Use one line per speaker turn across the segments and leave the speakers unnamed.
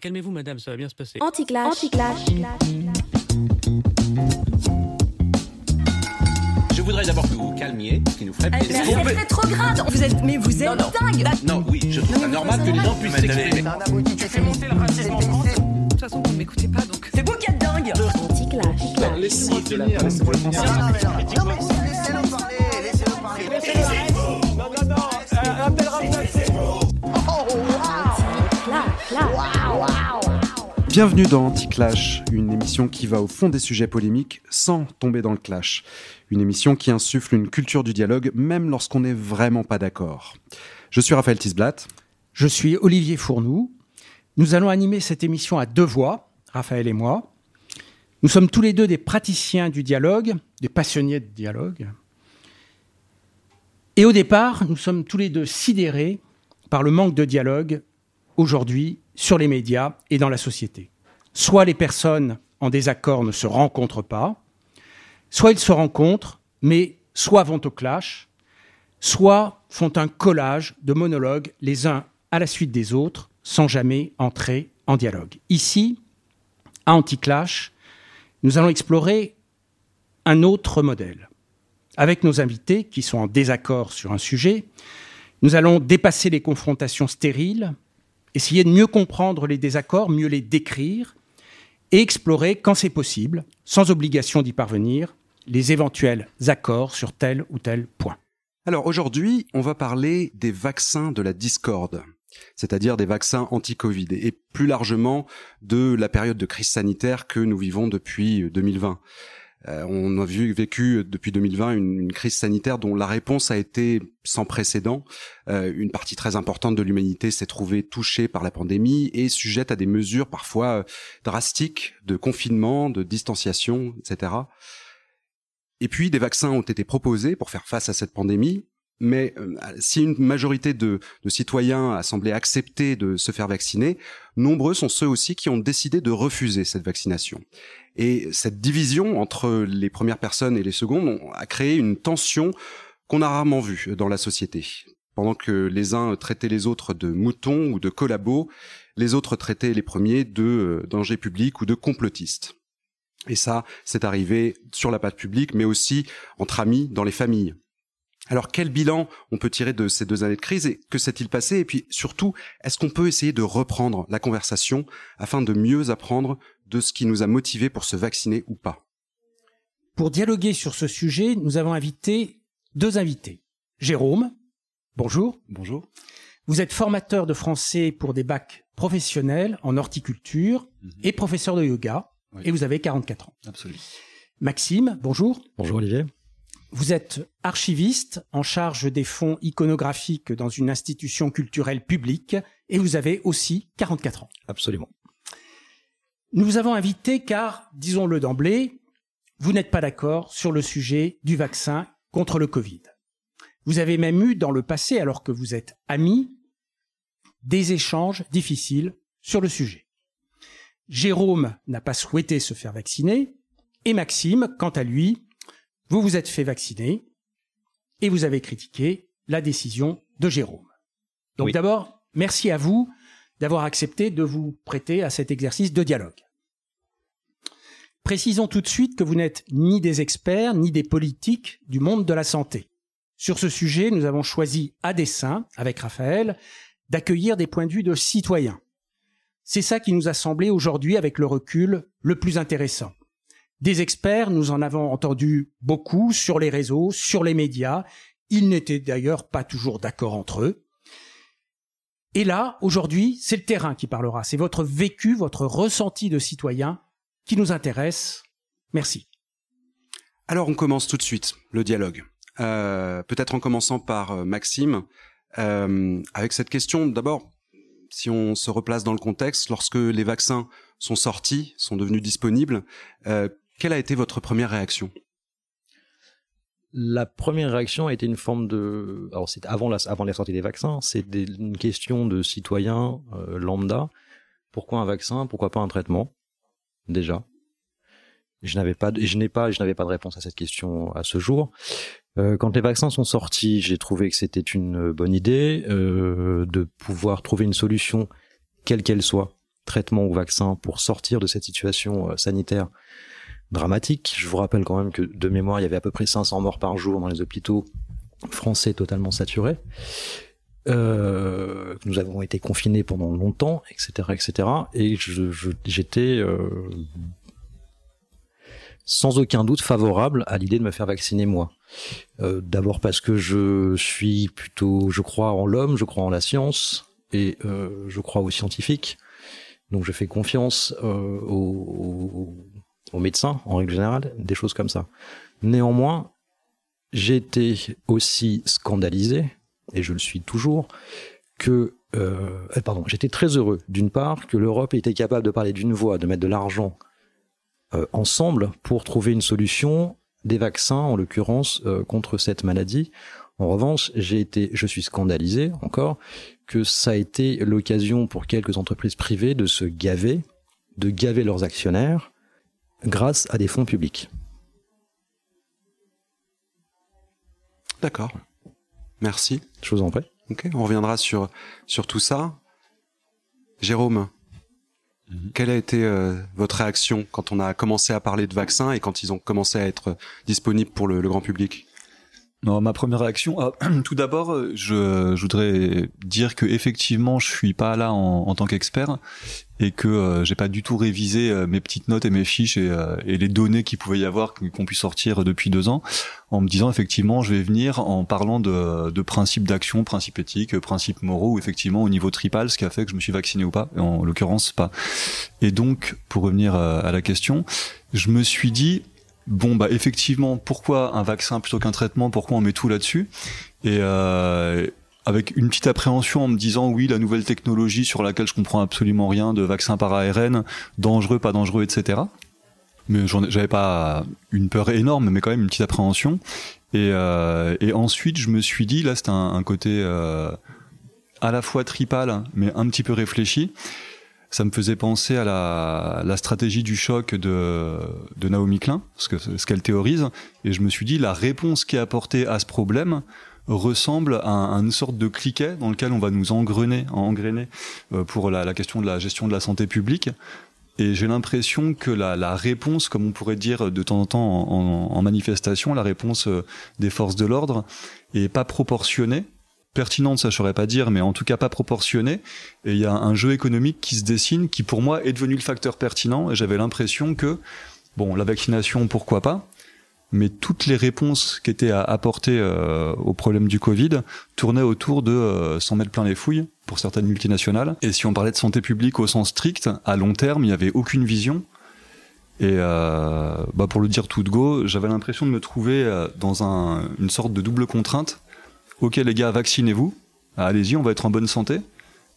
Calmez-vous, madame, ça va bien se passer.
Anticlash. Anticlash.
Je voudrais d'abord que vous vous calmiez, ce qui nous ferait
Mais
plaisir.
c'est rétrograde. Vous êtes, mais vous êtes dingue.
Non, oui, je trouve ça normal que les gens puissent s'exprimer.
De toute façon, vous ne m'écoutez pas, donc.
C'est vous qui êtes dingue. Anticlash.
Bienvenue dans Anti-Clash, une émission qui va au fond des sujets polémiques sans tomber dans le clash. Une émission qui insuffle une culture du dialogue même lorsqu'on n'est vraiment pas d'accord. Je suis Raphaël Tisblatt.
Je suis Olivier Fournoux. Nous allons animer cette émission à deux voix, Raphaël et moi. Nous sommes tous les deux des praticiens du dialogue, des passionnés de dialogue. Et au départ, nous sommes tous les deux sidérés par le manque de dialogue aujourd'hui sur les médias et dans la société. Soit les personnes en désaccord ne se rencontrent pas, soit ils se rencontrent, mais soit vont au clash, soit font un collage de monologues les uns à la suite des autres, sans jamais entrer en dialogue. Ici, à Anticlash, nous allons explorer un autre modèle. Avec nos invités qui sont en désaccord sur un sujet, nous allons dépasser les confrontations stériles, essayer de mieux comprendre les désaccords, mieux les décrire et explorer, quand c'est possible, sans obligation d'y parvenir, les éventuels accords sur tel ou tel point.
Alors aujourd'hui, on va parler des vaccins de la discorde, c'est-à-dire des vaccins anti-Covid et plus largement de la période de crise sanitaire que nous vivons depuis 2020. Euh, on a vécu depuis 2020 une, une, crise sanitaire dont la réponse a été sans précédent. Euh, une partie très importante de l'humanité s'est trouvée touchée par la pandémie et sujette à des mesures parfois euh, drastiques de confinement, de distanciation, etc. Et puis des vaccins ont été proposés pour faire face à cette pandémie. Mais euh, si une majorité de, citoyens a semblé accepter de se faire vacciner, nombreux sont ceux aussi qui ont décidé de refuser cette vaccination. Et cette division entre les premières personnes et les secondes a créé une tension qu'on a rarement vue dans la société. Pendant que les uns traitaient les autres de moutons ou de collabos, les autres traitaient les premiers de euh, dangers publics ou de complotistes. Et ça, c'est arrivé sur la patte publique, mais aussi entre amis, dans les familles. Alors quel bilan on peut tirer de ces deux années de crise et que s'est-il passé? Et puis surtout, est-ce qu'on peut essayer de reprendre la conversation afin de mieux apprendre de ce qui nous a motivés pour se vacciner ou pas?
Pour dialoguer sur ce sujet, nous avons invité deux invités. Jérôme, bonjour.
Bonjour.
Vous êtes formateur de français pour des bacs professionnels en horticulture mmh. et professeur de yoga oui. et vous avez 44 ans.
Absolument.
Maxime, bonjour.
Bonjour Olivier.
Vous êtes archiviste en charge des fonds iconographiques dans une institution culturelle publique et vous avez aussi 44 ans.
Absolument.
Nous vous avons invité car, disons-le d'emblée, vous n'êtes pas d'accord sur le sujet du vaccin contre le Covid. Vous avez même eu dans le passé, alors que vous êtes amis, des échanges difficiles sur le sujet. Jérôme n'a pas souhaité se faire vacciner et Maxime, quant à lui, vous vous êtes fait vacciner et vous avez critiqué la décision de Jérôme. Donc oui. d'abord, merci à vous d'avoir accepté de vous prêter à cet exercice de dialogue. Précisons tout de suite que vous n'êtes ni des experts ni des politiques du monde de la santé. Sur ce sujet, nous avons choisi à dessein, avec Raphaël, d'accueillir des points de vue de citoyens. C'est ça qui nous a semblé aujourd'hui, avec le recul, le plus intéressant. Des experts, nous en avons entendu beaucoup sur les réseaux, sur les médias. Ils n'étaient d'ailleurs pas toujours d'accord entre eux. Et là, aujourd'hui, c'est le terrain qui parlera. C'est votre vécu, votre ressenti de citoyen qui nous intéresse. Merci.
Alors, on commence tout de suite le dialogue. Euh, Peut-être en commençant par euh, Maxime, euh, avec cette question. D'abord, si on se replace dans le contexte, lorsque les vaccins sont sortis, sont devenus disponibles, quelle a été votre première réaction?
La première réaction a été une forme de... Alors c'est avant la, avant sortie des vaccins, c'est une question de citoyen euh, lambda. Pourquoi un vaccin? Pourquoi pas un traitement? Déjà. Je n'avais pas, je n'ai pas, je n'avais pas de réponse à cette question à ce jour. Euh, quand les vaccins sont sortis, j'ai trouvé que c'était une bonne idée euh, de pouvoir trouver une solution, quelle qu'elle soit, traitement ou vaccin pour sortir de cette situation sanitaire dramatique. Je vous rappelle quand même que de mémoire, il y avait à peu près 500 morts par jour dans les hôpitaux français totalement saturés. Euh, nous avons été confinés pendant longtemps, etc., etc. Et j'étais euh, sans aucun doute favorable à l'idée de me faire vacciner moi. Euh, D'abord parce que je suis plutôt, je crois en l'homme, je crois en la science et euh, je crois aux scientifiques. Donc je fais confiance euh, aux, aux médecins en règle générale, des choses comme ça. Néanmoins, j'ai été aussi scandalisé, et je le suis toujours, que euh, eh, pardon, j'étais très heureux d'une part que l'Europe ait été capable de parler d'une voix, de mettre de l'argent euh, ensemble pour trouver une solution, des vaccins en l'occurrence euh, contre cette maladie. En revanche, j'ai été, je suis scandalisé encore que ça a été l'occasion pour quelques entreprises privées de se gaver, de gaver leurs actionnaires grâce à des fonds publics.
D'accord. Merci.
Je vous en prie.
Ok, on reviendra sur, sur tout ça. Jérôme, mhm. quelle a été euh, votre réaction quand on a commencé à parler de vaccins et quand ils ont commencé à être disponibles pour le grand public?
Non, ma première réaction. Ah, tout d'abord, je, je, voudrais dire que effectivement, je suis pas là en, en tant qu'expert et que euh, j'ai pas du tout révisé euh, mes petites notes et mes fiches et, euh, et les données qu'il pouvait y avoir qu'on puisse sortir depuis deux ans, en me disant effectivement, je vais venir en parlant de, de principes d'action, principes éthiques, principes moraux, ou effectivement au niveau tripal, ce qui a fait que je me suis vacciné ou pas, en l'occurrence pas. Et donc, pour revenir à la question, je me suis dit bon bah effectivement pourquoi un vaccin plutôt qu'un traitement? Pourquoi on met tout là-dessus? Et euh, avec une petite appréhension en me disant oui la nouvelle technologie sur laquelle je comprends absolument rien de vaccin par ARN dangereux pas dangereux etc mais j'avais pas une peur énorme mais quand même une petite appréhension. Et, euh, ensuite je me suis dit là c'est un, un, côté euh, à la fois tripal mais un petit peu réfléchi ça me faisait penser à la, la stratégie du choc de, de Naomi Klein, ce que ce qu'elle théorise, et je me suis dit la réponse qui est apportée à ce problème ressemble à, une sorte de cliquet dans lequel on va nous engrainer, engrainer euh, pour la, la, question de la gestion de la santé publique. Et j'ai l'impression que la, la, réponse, comme on pourrait dire de temps en temps en, en manifestation, la réponse euh, des forces de l'ordre est pas proportionnée pertinente, ça je saurais pas dire, mais en tout cas pas proportionnée. Et il y a un jeu économique qui se dessine, qui pour moi est devenu le facteur pertinent. Et j'avais l'impression que, bon, la vaccination, pourquoi pas, mais toutes les réponses qui étaient à apporter euh, au problème du Covid tournaient autour de euh, s'en mettre plein les fouilles pour certaines multinationales. Et si on parlait de santé publique au sens strict, à long terme, il n'y avait aucune vision. Et euh, bah pour le dire tout de go, j'avais l'impression de me trouver dans un, une sorte de double contrainte ok les gars, vaccinez-vous, allez-y, on va être en bonne santé.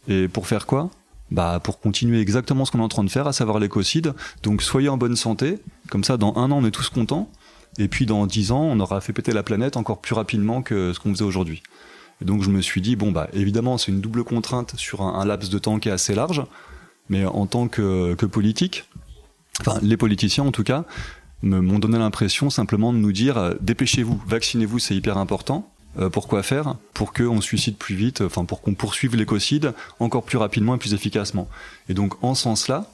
Et pour faire quoi? Bah pour continuer exactement ce qu'on est en train de faire, à savoir l'écocide. Donc soyez en bonne santé, comme ça dans un an on est tous contents, et puis dans dix ans on aura fait péter la planète encore plus rapidement que ce qu'on faisait aujourd'hui. Et donc je me suis dit bon bah évidemment c'est une double contrainte sur un, laps de temps qui est assez large, mais en tant que, que politique, enfin les politiciens en tout cas, m'ont donné l'impression simplement de nous dire euh, dépêchez-vous, vaccinez-vous, c'est hyper important. Euh, pourquoi faire Pour qu'on suicide plus vite, enfin pour qu'on poursuive l'écocide encore plus rapidement et plus efficacement. Et donc en ce sens-là,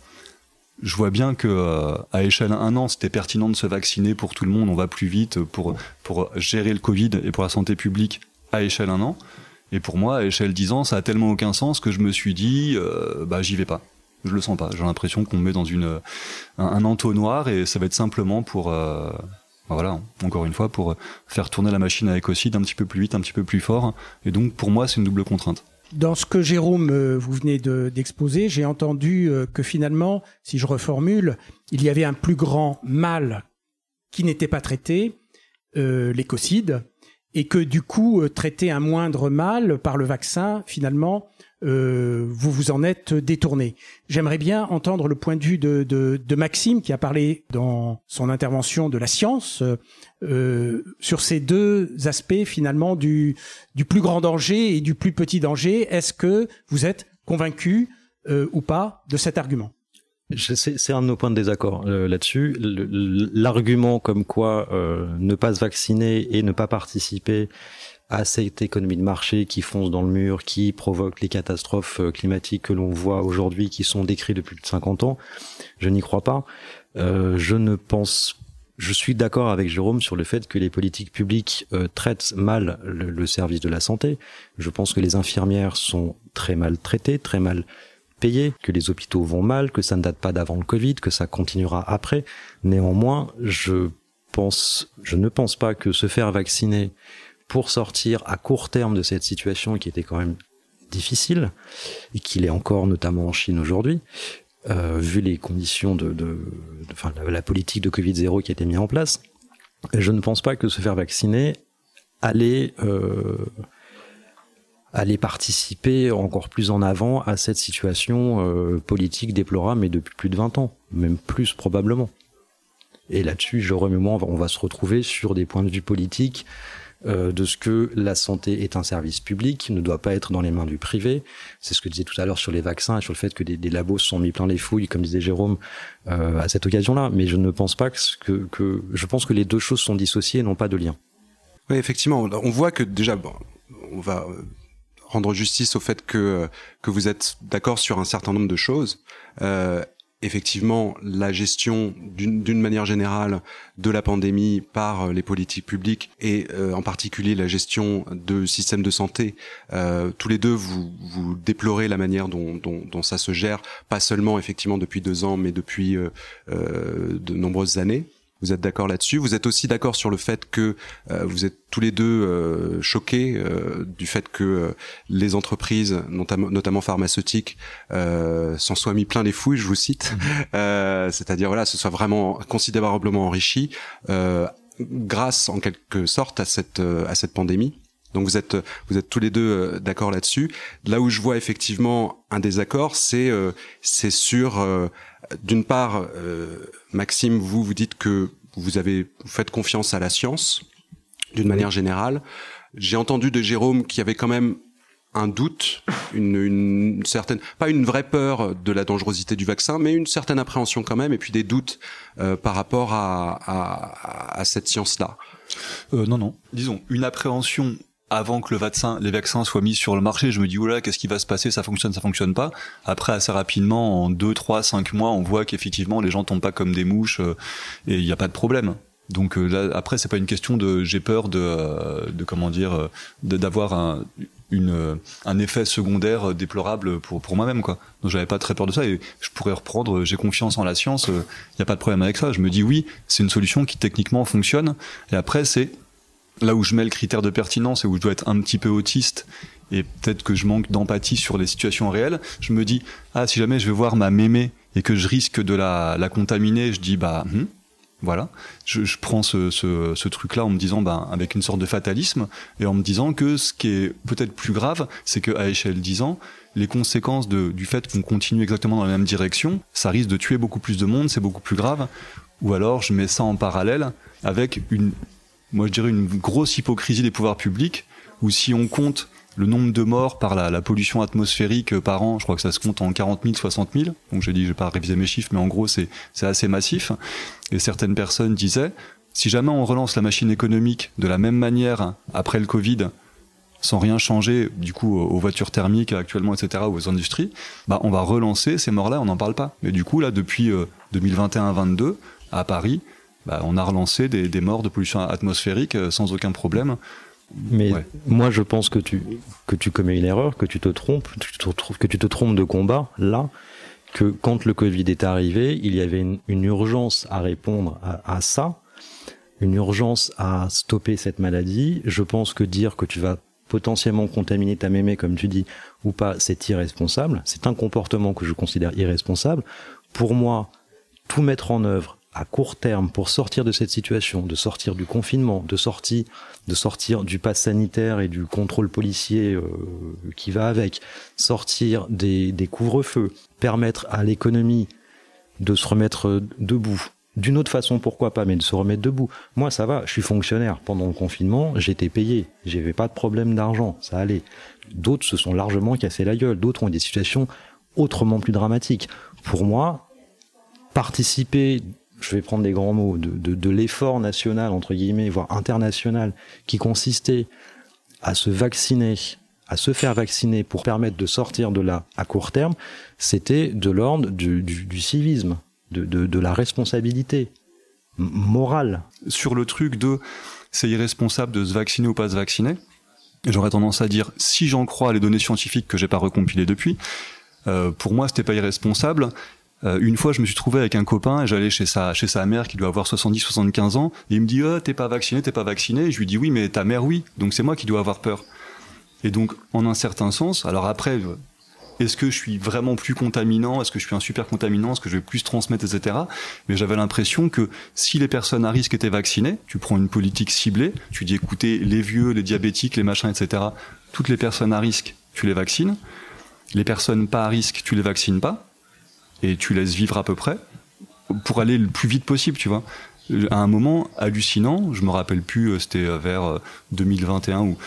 je vois bien que euh, à échelle un an, c'était pertinent de se vacciner pour tout le monde, on va plus vite pour pour gérer le Covid et pour la santé publique à échelle un an. Et pour moi, à échelle 10 ans, ça a tellement aucun sens que je me suis dit, euh, bah j'y vais pas. Je le sens pas. J'ai l'impression qu'on me met dans une un, entonnoir et ça va être simplement pour voilà, encore une fois, pour faire tourner la machine à écocide un petit peu plus vite, un petit peu plus fort. Et donc, pour moi, c'est une double contrainte.
Dans ce que Jérôme, euh, vous venez d'exposer, j'ai entendu euh, que finalement, si je reformule, il y avait un plus grand mal qui n'était pas traité, euh, l'écocide, et que du coup, traiter un moindre mal par le vaccin, finalement, euh, vous vous en êtes détourné. J'aimerais bien entendre le point de vue de, Maxime qui a parlé dans son intervention de la science euh, sur ces deux aspects finalement du, plus grand danger et du plus petit danger. Est-ce que vous êtes convaincu euh, ou pas de cet argument?
C'est un de nos points de désaccord là-dessus. L'argument comme quoi ne pas se vacciner et ne pas participer à cette économie de marché qui fonce dans le mur, qui provoque les catastrophes euh, climatiques que l'on voit aujourd'hui, qui sont décrites depuis plus de 50 ans, je n'y crois pas. Euh, je ne pense je suis d'accord avec Jérôme sur le fait que les politiques publiques euh, traitent mal le, le, service de la santé. Je pense que les infirmières sont très mal traitées, très mal payées, que les hôpitaux vont mal, que ça ne date pas d'avant le Covid, que ça continuera après. Néanmoins, je pense, je ne pense pas que se faire vacciner pour sortir à court terme de cette situation qui était quand même difficile et qu'il est encore notamment en Chine aujourd'hui, euh, vu les conditions de, enfin, la, politique de Covid 0 qui a été mise en place, je ne pense pas que se faire vacciner allait euh, aller participer encore plus en avant à cette situation euh, politique déplorable, mais depuis plus de 20 ans, même plus probablement. Et là-dessus, je remets moi, on va se retrouver sur des points de vue politiques euh, de ce que la santé est un service public, ne doit pas être dans les mains du privé. C'est ce que disait tout à l'heure sur les vaccins et sur le fait que des, labos se sont mis plein les fouilles, comme disait Jérôme, euh, à cette occasion-là. Mais je ne pense pas que, que, je pense que les deux choses sont dissociées et n'ont pas de lien.
Oui, effectivement, on voit que déjà, bon, on va euh, rendre justice au fait que que vous êtes d'accord sur un certain nombre de choses. Effectivement la gestion d'une manière générale de la pandémie par euh, les politiques publiques et euh, en particulier la gestion de système de santé. Euh, tous les deux, vous, vous déplorez la manière dont, ça se gère, pas seulement effectivement depuis deux ans, mais depuis de nombreuses années. Vous êtes d'accord là-dessus. Vous êtes aussi d'accord sur le fait que euh, vous êtes tous les deux euh, choqués euh, du fait que euh, les entreprises, notamment, notamment pharmaceutiques, euh, s'en soient mis plein les fouilles, je vous cite. Mmh. C'est-à-dire voilà, se soit vraiment considérablement enrichi grâce en quelque sorte à cette à cette pandémie. Donc vous êtes vous êtes tous les deux d'accord là-dessus. Là où je vois effectivement un désaccord, c'est c'est sur d'une part, euh, Maxime, vous vous dites que vous avez vous faites confiance à la science d'une manière générale. J'ai entendu de Jérôme qu'il y avait quand même un doute, une, une, certaine, pas une vraie peur de la dangerosité du vaccin, mais une certaine appréhension quand même, et puis des doutes euh, par rapport à, à, à cette science-là.
Euh, non, non. Disons une appréhension avant que le vaccin, les vaccins soient mis sur le marché, je me dis, oula, qu'est-ce qui va se passer? Ça fonctionne, ça fonctionne pas. Après, assez rapidement, en 2, 3, 5 mois, on voit qu'effectivement, les gens tombent pas comme des mouches euh, et il n'y a pas de problème. Donc euh, là, après, c'est pas une question de j'ai peur de, euh, de comment dire, d'avoir un, une, un effet secondaire déplorable pour, pour moi-même. quoi. Donc j'avais pas très peur de ça et je pourrais reprendre, j'ai confiance en la science, il n'y a pas de problème avec ça. Je me dis oui, c'est une solution qui techniquement fonctionne. Et après, c'est là où je mets le critère de pertinence et où je dois être un petit peu autiste et peut-être que je manque d'empathie sur les situations réelles, je me dis ah si jamais je vais voir ma mémé et que je risque de la, la contaminer, je dis bah hmm, voilà, je, je prends ce, ce, truc-là en me disant bah, avec une sorte de fatalisme et en me disant que ce qui est peut-être plus grave, c'est que à échelle 10 ans, les conséquences de, du fait qu'on continue exactement dans la même direction, ça risque de tuer beaucoup plus de monde, c'est beaucoup plus grave. Ou alors je mets ça en parallèle avec une moi je dirais une grosse hypocrisie des pouvoirs publics, où si on compte le nombre de morts par la, pollution atmosphérique euh, par an, je crois que ça se compte en 40 000, 60 000. Donc j'ai dit, je vais pas réviser mes chiffres, mais en gros c'est assez massif. Et certaines personnes disaient, si jamais on relance la machine économique de la même manière après le Covid, sans rien changer du coup aux voitures thermiques actuellement, etc., aux industries, bah on va relancer ces morts-là, on n'en parle pas. Mais du coup là, depuis euh, 2021-22 à Paris, bah, on a relancé des, des, morts de pollution atmosphérique euh, sans aucun problème.
Mais ouais. moi, je pense que tu, que tu commets une erreur, que tu te trompes, que tu te trompes de combat, là, que quand le Covid est arrivé, il y avait une, une urgence à répondre à, à, ça, une urgence à stopper cette maladie. Je pense que dire que tu vas potentiellement contaminer ta mémé, comme tu dis, ou pas, c'est irresponsable. C'est un comportement que je considère irresponsable. Pour moi, tout mettre en œuvre à court terme pour sortir de cette situation, de sortir du confinement, de sortir, de sortir du pass sanitaire et du contrôle policier euh, qui va avec, sortir des, des couvre-feux, permettre à l'économie de se remettre debout. D'une autre façon, pourquoi pas, mais de se remettre debout. Moi, ça va, je suis fonctionnaire. Pendant le confinement, j'étais payé. J'avais pas de problème d'argent, ça allait. D'autres se sont largement cassés la gueule. D'autres ont des situations autrement plus dramatiques. Pour moi, participer je vais prendre des grands mots, de, de, l'effort national, entre guillemets, voire international, qui consistait à se vacciner, à se faire vacciner pour permettre de sortir de là à court terme, c'était de l'ordre du, civisme, de, de, de la responsabilité morale.
Sur le truc de c'est irresponsable de se vacciner ou pas se vacciner, j'aurais tendance à dire si j'en crois les données scientifiques que j'ai pas recompilées depuis, euh, pour moi c'était pas irresponsable. Euh, une fois, je me suis trouvé avec un copain et j'allais chez sa, chez sa mère qui doit avoir 70-75 ans. Et il me dit, oh, t'es pas vacciné, t'es pas vacciné. Et je lui dis, oui, mais ta mère, oui. Donc c'est moi qui dois avoir peur. Et donc, en un certain sens, alors après, est-ce que je suis vraiment plus contaminant? Est-ce que je suis un super contaminant? Est-ce que je vais plus transmettre, etc. Mais j'avais l'impression que si les personnes à risque étaient vaccinées, tu prends une politique ciblée, tu dis écoutez, les vieux, les diabétiques, les machins, etc. Toutes les personnes à risque, tu les vaccines. Les personnes pas à risque, tu les vaccines pas et tu laisses vivre à peu près pour aller le plus vite possible, tu vois. À un moment hallucinant, je me rappelle plus, euh, c'était vers 2021 où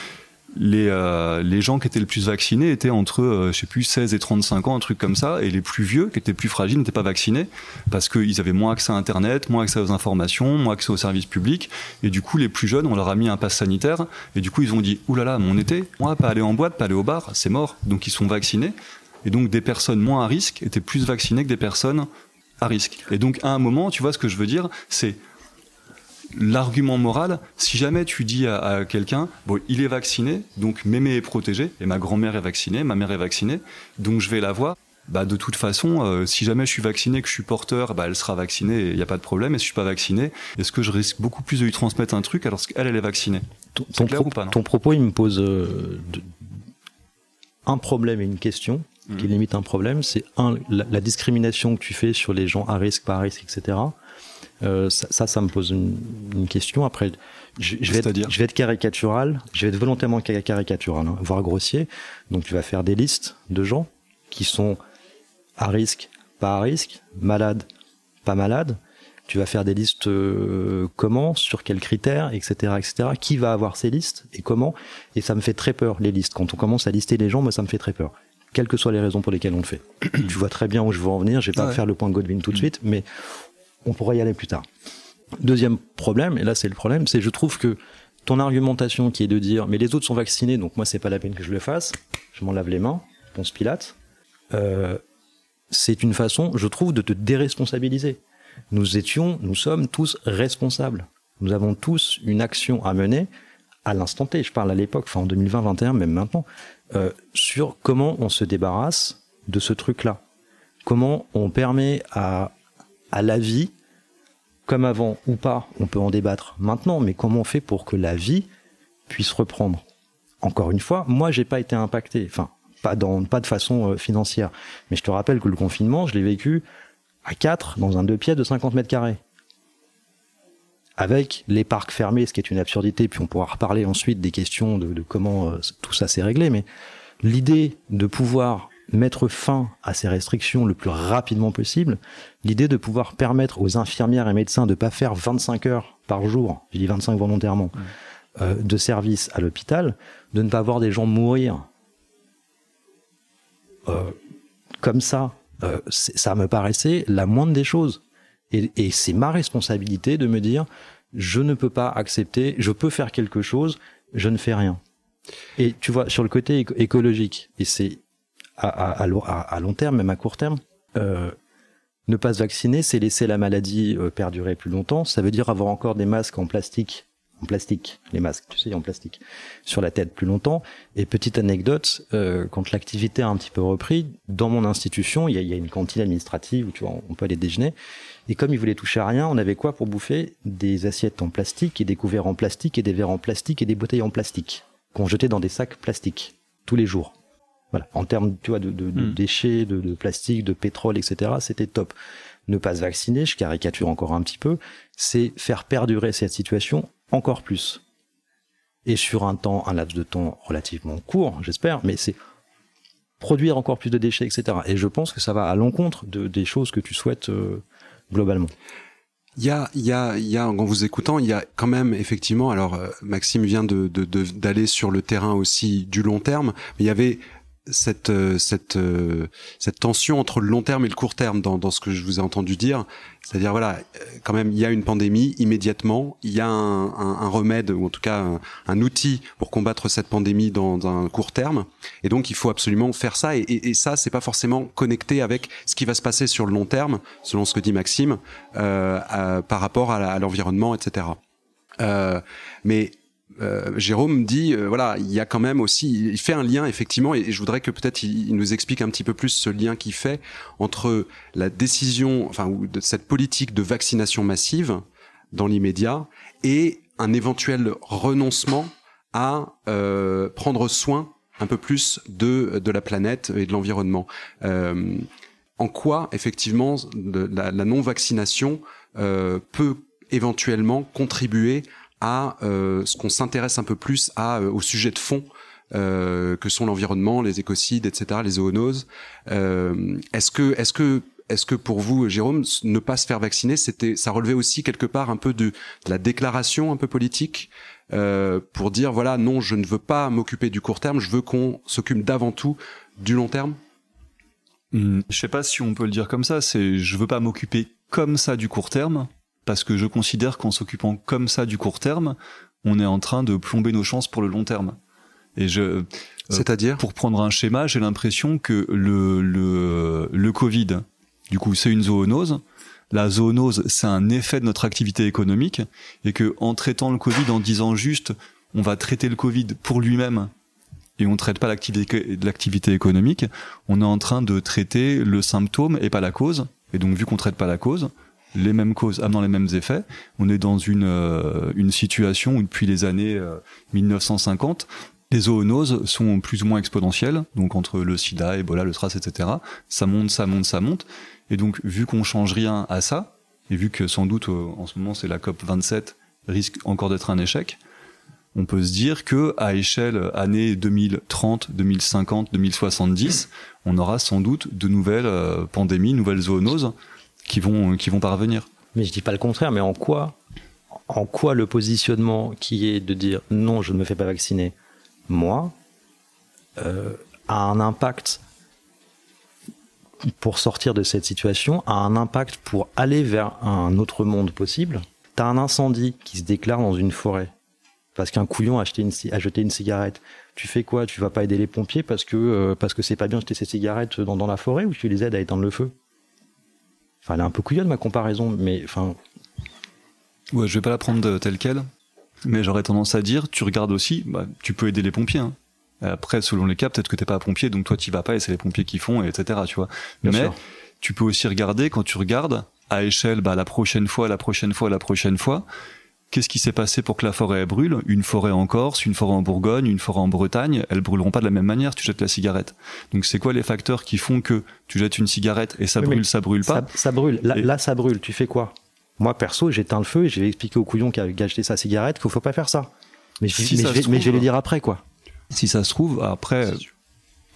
les, euh, les gens qui étaient le plus vaccinés étaient entre, euh, je sais plus, 16 et 35 ans, un truc comme ça, et les plus vieux, qui étaient plus fragiles, n'étaient pas vaccinés, parce qu'ils avaient moins accès à Internet, moins accès aux informations, moins accès aux services publics, et du coup, les plus jeunes, on leur a mis un pass sanitaire, et du coup, ils ont dit, oulala, mon été, moi, pas aller en boîte, pas aller au bar, c'est mort, donc ils sont vaccinés, et donc des personnes moins à risque étaient plus vaccinées que des personnes à risque. Et donc, à un moment, tu vois ce que je veux dire, c'est l'argument moral, si jamais tu dis à, à quelqu'un, bon, il est vacciné, donc mémé est protégé, et ma grand-mère est vaccinée, ma mère est vaccinée, donc je vais la voir. Bah, de toute façon, euh, si jamais je suis vacciné, que je suis porteur, bah, elle sera vaccinée, il n'y a pas de problème. Et si je suis pas vacciné, est-ce que je risque beaucoup plus de lui transmettre un truc alors qu'elle, elle est vaccinée?
Ton, ton,
clair
pro-
ou pas, non?
ton propos, il me pose euh, un problème et une question
Mhm.
qui limite un problème. C'est un, la, la discrimination que tu fais sur les gens à risque, pas à risque, etc. Euh, ça, ça, ça me pose une, une question. Après, je, je vais être,
C'est-à-dire
je vais être caricatural, je vais être volontairement ca- caricatural, hein, voire grossier. Donc, tu vas faire des listes de gens qui sont à risque, pas à risque, malades, pas malades. Tu vas faire des listes euh, comment, sur quels critères, etc., etc. Qui va avoir ces listes et comment? Et ça me fait très peur les listes. Quand on commence à lister les gens, moi ça me fait très peur. Quelles que soient les raisons pour lesquelles on le fait. tu vois très bien où je veux en venir. Je vais pas
Ouais.
faire le point de Godwin tout de suite, mais on pourra y aller plus tard. Deuxième problème, et là c'est le problème, c'est je trouve que ton argumentation qui est de dire mais les autres sont vaccinés donc moi c'est pas la peine que je le fasse, je m'en lave les mains, Ponce Pilate, euh, c'est une façon, je trouve, de te déresponsabiliser. Nous étions, nous sommes tous responsables. Nous avons tous une action à mener à l'instant T. Je parle à l'époque, enfin en 2020, 2021, même maintenant, euh, sur comment on se débarrasse de ce truc-là. Comment on permet à, à la vie, comme avant ou pas, on peut en débattre maintenant, mais comment on fait pour que la vie puisse reprendre Encore une fois, moi, j'ai pas été impacté. Enfin, pas dans pas de façon euh, financière. Mais je te rappelle que le confinement, je l'ai vécu à 4 dans un deux pieds de 50 mètres carrés. Avec les parcs fermés, ce qui est une absurdité, puis on pourra reparler ensuite des questions de, de comment euh, tout ça s'est réglé, mais l'idée de pouvoir mettre fin à ces restrictions le plus rapidement possible, l'idée de pouvoir permettre aux infirmières et médecins de pas faire 25 heures par jour, je dis 25 volontairement, euh, de service à l'hôpital, de ne pas voir des gens mourir euh, comme ça, ça me paraissait la moindre des choses. Et, c'est ma responsabilité de me dire, je ne peux pas accepter, je peux faire quelque chose, je ne fais rien. Et tu vois, sur le côté éco- écologique, et c'est à long terme, même à court terme, euh, ne pas se vacciner, c'est laisser la maladie euh, perdurer plus longtemps. Ça veut dire avoir encore des masques en plastique, en plastique, les masques, tu sais, en plastique, sur la tête plus longtemps. Et petite anecdote, euh, quand l'activité a un petit peu repris, dans mon institution, il y a, il y a une cantine administrative où tu vois, on peut aller déjeuner. Et comme ils voulaient toucher à rien, on avait quoi pour bouffer? Des assiettes en plastique et des couverts en plastique et des verres en plastique et des bouteilles en plastique qu'on jetait dans des sacs plastiques tous les jours. Voilà, en termes, tu vois, de, de, de
Mm.
déchets, de, de plastique, de pétrole, etc. C'était top. Ne pas se vacciner, je caricature encore un petit peu, c'est faire perdurer cette situation encore plus. Et sur un temps, un laps de temps relativement court, j'espère, mais c'est produire encore plus de déchets, etc. Et je pense que ça va à l'encontre de, des choses que tu souhaites euh, globalement.
Il y a, il y a, il y a, en vous écoutant, il y a quand même effectivement. Alors, euh, Maxime vient de d'aller sur le terrain aussi du long terme, mais il y avait cette euh, cette euh, cette tension entre le long terme et le court terme dans dans ce que je vous ai entendu dire, c'est-à-dire voilà, euh, quand même il y a une pandémie immédiatement, il y a un, un, un remède ou en tout cas un, outil pour combattre cette pandémie dans un court terme, et donc il faut absolument faire ça. Et, et, et ça c'est pas forcément connecté avec ce qui va se passer sur le long terme, selon ce que dit Maxime, euh, par rapport à l'environnement, etc. Euh, mais euh, Jérôme dit euh, voilà il y a quand même aussi il fait un lien effectivement et, je voudrais que peut-être il, nous explique un petit peu plus ce lien qu'il fait entre la décision enfin ou de cette politique de vaccination massive dans l'immédiat et un éventuel renoncement à euh, prendre soin un peu plus de de la planète et de l'environnement. Euh, en quoi effectivement la, la non vaccination euh, peut éventuellement contribuer à euh, ce qu'on s'intéresse un peu plus à euh, au sujet de fond euh, que sont l'environnement, les écocides, etc., les zoonoses. Est-ce que, est-ce que, est-ce que pour vous, Jérôme, ne pas se faire vacciner, ça relevait aussi quelque part un peu de, la déclaration un peu politique pour dire voilà, non, je ne veux pas m'occuper du court terme, je veux qu'on s'occupe d'avant tout du long terme?
Mmh, je sais pas si on peut le dire comme ça. C'est, je veux pas m'occuper comme ça du court terme parce que je considère qu'en s'occupant comme ça du court terme, on est en train de plomber nos chances pour le long terme. Et je, euh,
c'est-à-dire,
pour prendre un schéma, j'ai l'impression que le le le Covid, du coup, c'est une zoonose. La zoonose, c'est un effet de notre activité économique, et que en traitant le Covid, en disant juste, on va traiter le Covid pour lui-même, et on traite pas l'activité l'activité économique, on est en train de traiter le symptôme et pas la cause. Et donc, vu qu'on traite pas la cause, les mêmes causes amenant les mêmes effets. On est dans une, euh, une situation où depuis les années 1950, euh, les zoonoses sont plus ou moins exponentielles, donc entre le sida, Ebola, le SRAS, etc. Ça monte, ça monte, ça monte. Et donc, vu qu'on change rien à ça, et vu que sans doute euh, en ce moment c'est la COP 27, risque encore d'être un échec, on peut se dire que à échelle année 2030, 2050, 2070, on aura sans doute de nouvelles pandémies, nouvelles zoonoses qui vont vont parvenir.
Mais je dis pas le contraire, mais en quoi en quoi le positionnement qui est de dire non, je ne me fais pas vacciner, moi, euh, a un impact pour sortir de cette situation, a un impact pour aller vers un autre monde possible? T'as un incendie qui se déclare dans une forêt parce qu'un couillon a jeté une cigarette. Tu fais quoi? Tu vas pas aider les pompiers parce que euh, parce que c'est pas bien de jeter ces cigarettes dans, dans la forêt ou tu les aides à éteindre le feu? Enfin, elle est un peu couillonne ma comparaison, mais enfin.
Ouais, je vais pas la prendre telle quelle, mais j'aurais tendance à dire, tu regardes aussi, bah, tu peux aider les pompiers. Hein. Après, selon les cas, peut-être que t'es pas pompier, donc toi tu vas pas et c'est les pompiers qui font, etc. Tu vois.
Bien
mais
sûr.
tu peux aussi regarder quand tu regardes à échelle, bah la prochaine fois, la prochaine fois, la prochaine fois. Qu'est-ce qui s'est passé pour que la forêt brûle? Une forêt en Corse, une forêt en Bourgogne, une forêt en Bretagne, elles brûleront pas de la même manière. Tu jettes la cigarette. Donc c'est quoi les facteurs qui font que tu jettes une cigarette et ça
Oui,
brûle, ça brûle pas
Ça, ça brûle. Là,
Et-
là, ça brûle. Tu fais quoi? Moi, perso, j'éteins le feu et je vais expliquer au couillon qui a acheté sa cigarette qu'il faut pas faire ça. Mais je,
Si
mais
ça
je vais,
se
mais je vais
trouve-
le dire après, quoi.
Si ça se trouve, après,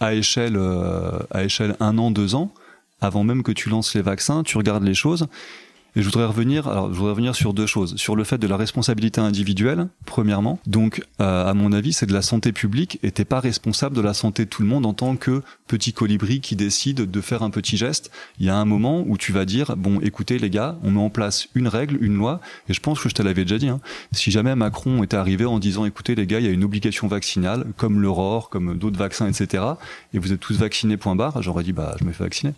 à échelle, euh, à échelle un an, deux ans, avant même que tu lances les vaccins, tu regardes les choses. Et je voudrais revenir, alors je voudrais revenir sur deux choses, sur le fait de la responsabilité individuelle, premièrement. Donc, euh, à mon avis, c'est de la santé publique, et t'es pas responsable de la santé de tout le monde en tant que petit colibri qui décide de faire un petit geste. Il y a un moment où tu vas dire, bon, écoutez les gars, on met en place une règle, une loi, et je pense que je te l'avais déjà dit. Hein, si jamais Macron était arrivé en disant, écoutez les gars, il y a une obligation vaccinale, comme l'aurore, comme d'autres vaccins, etc., et vous êtes tous vaccinés, point barre, j'aurais dit, bah, je me fais vacciner.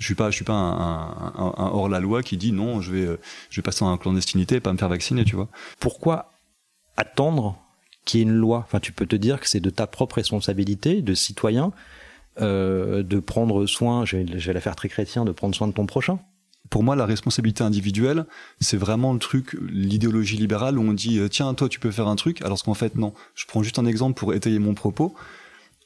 Je suis pas, je suis pas un, un- un- hors la loi qui dit non, je vais, je vais passer en clandestinité et pas me faire vacciner, tu vois.
Pourquoi attendre qu'il y ait une loi? Enfin, tu peux te dire que c'est de ta propre responsabilité de citoyen euh, de prendre soin. Je vais, je vais la faire très chrétien, de prendre soin de ton prochain.
Pour moi, la responsabilité individuelle, c'est vraiment le truc, l'idéologie libérale où on dit euh, tiens, toi, tu peux faire un truc, alors qu'en fait, non. Je prends juste un exemple pour étayer mon propos.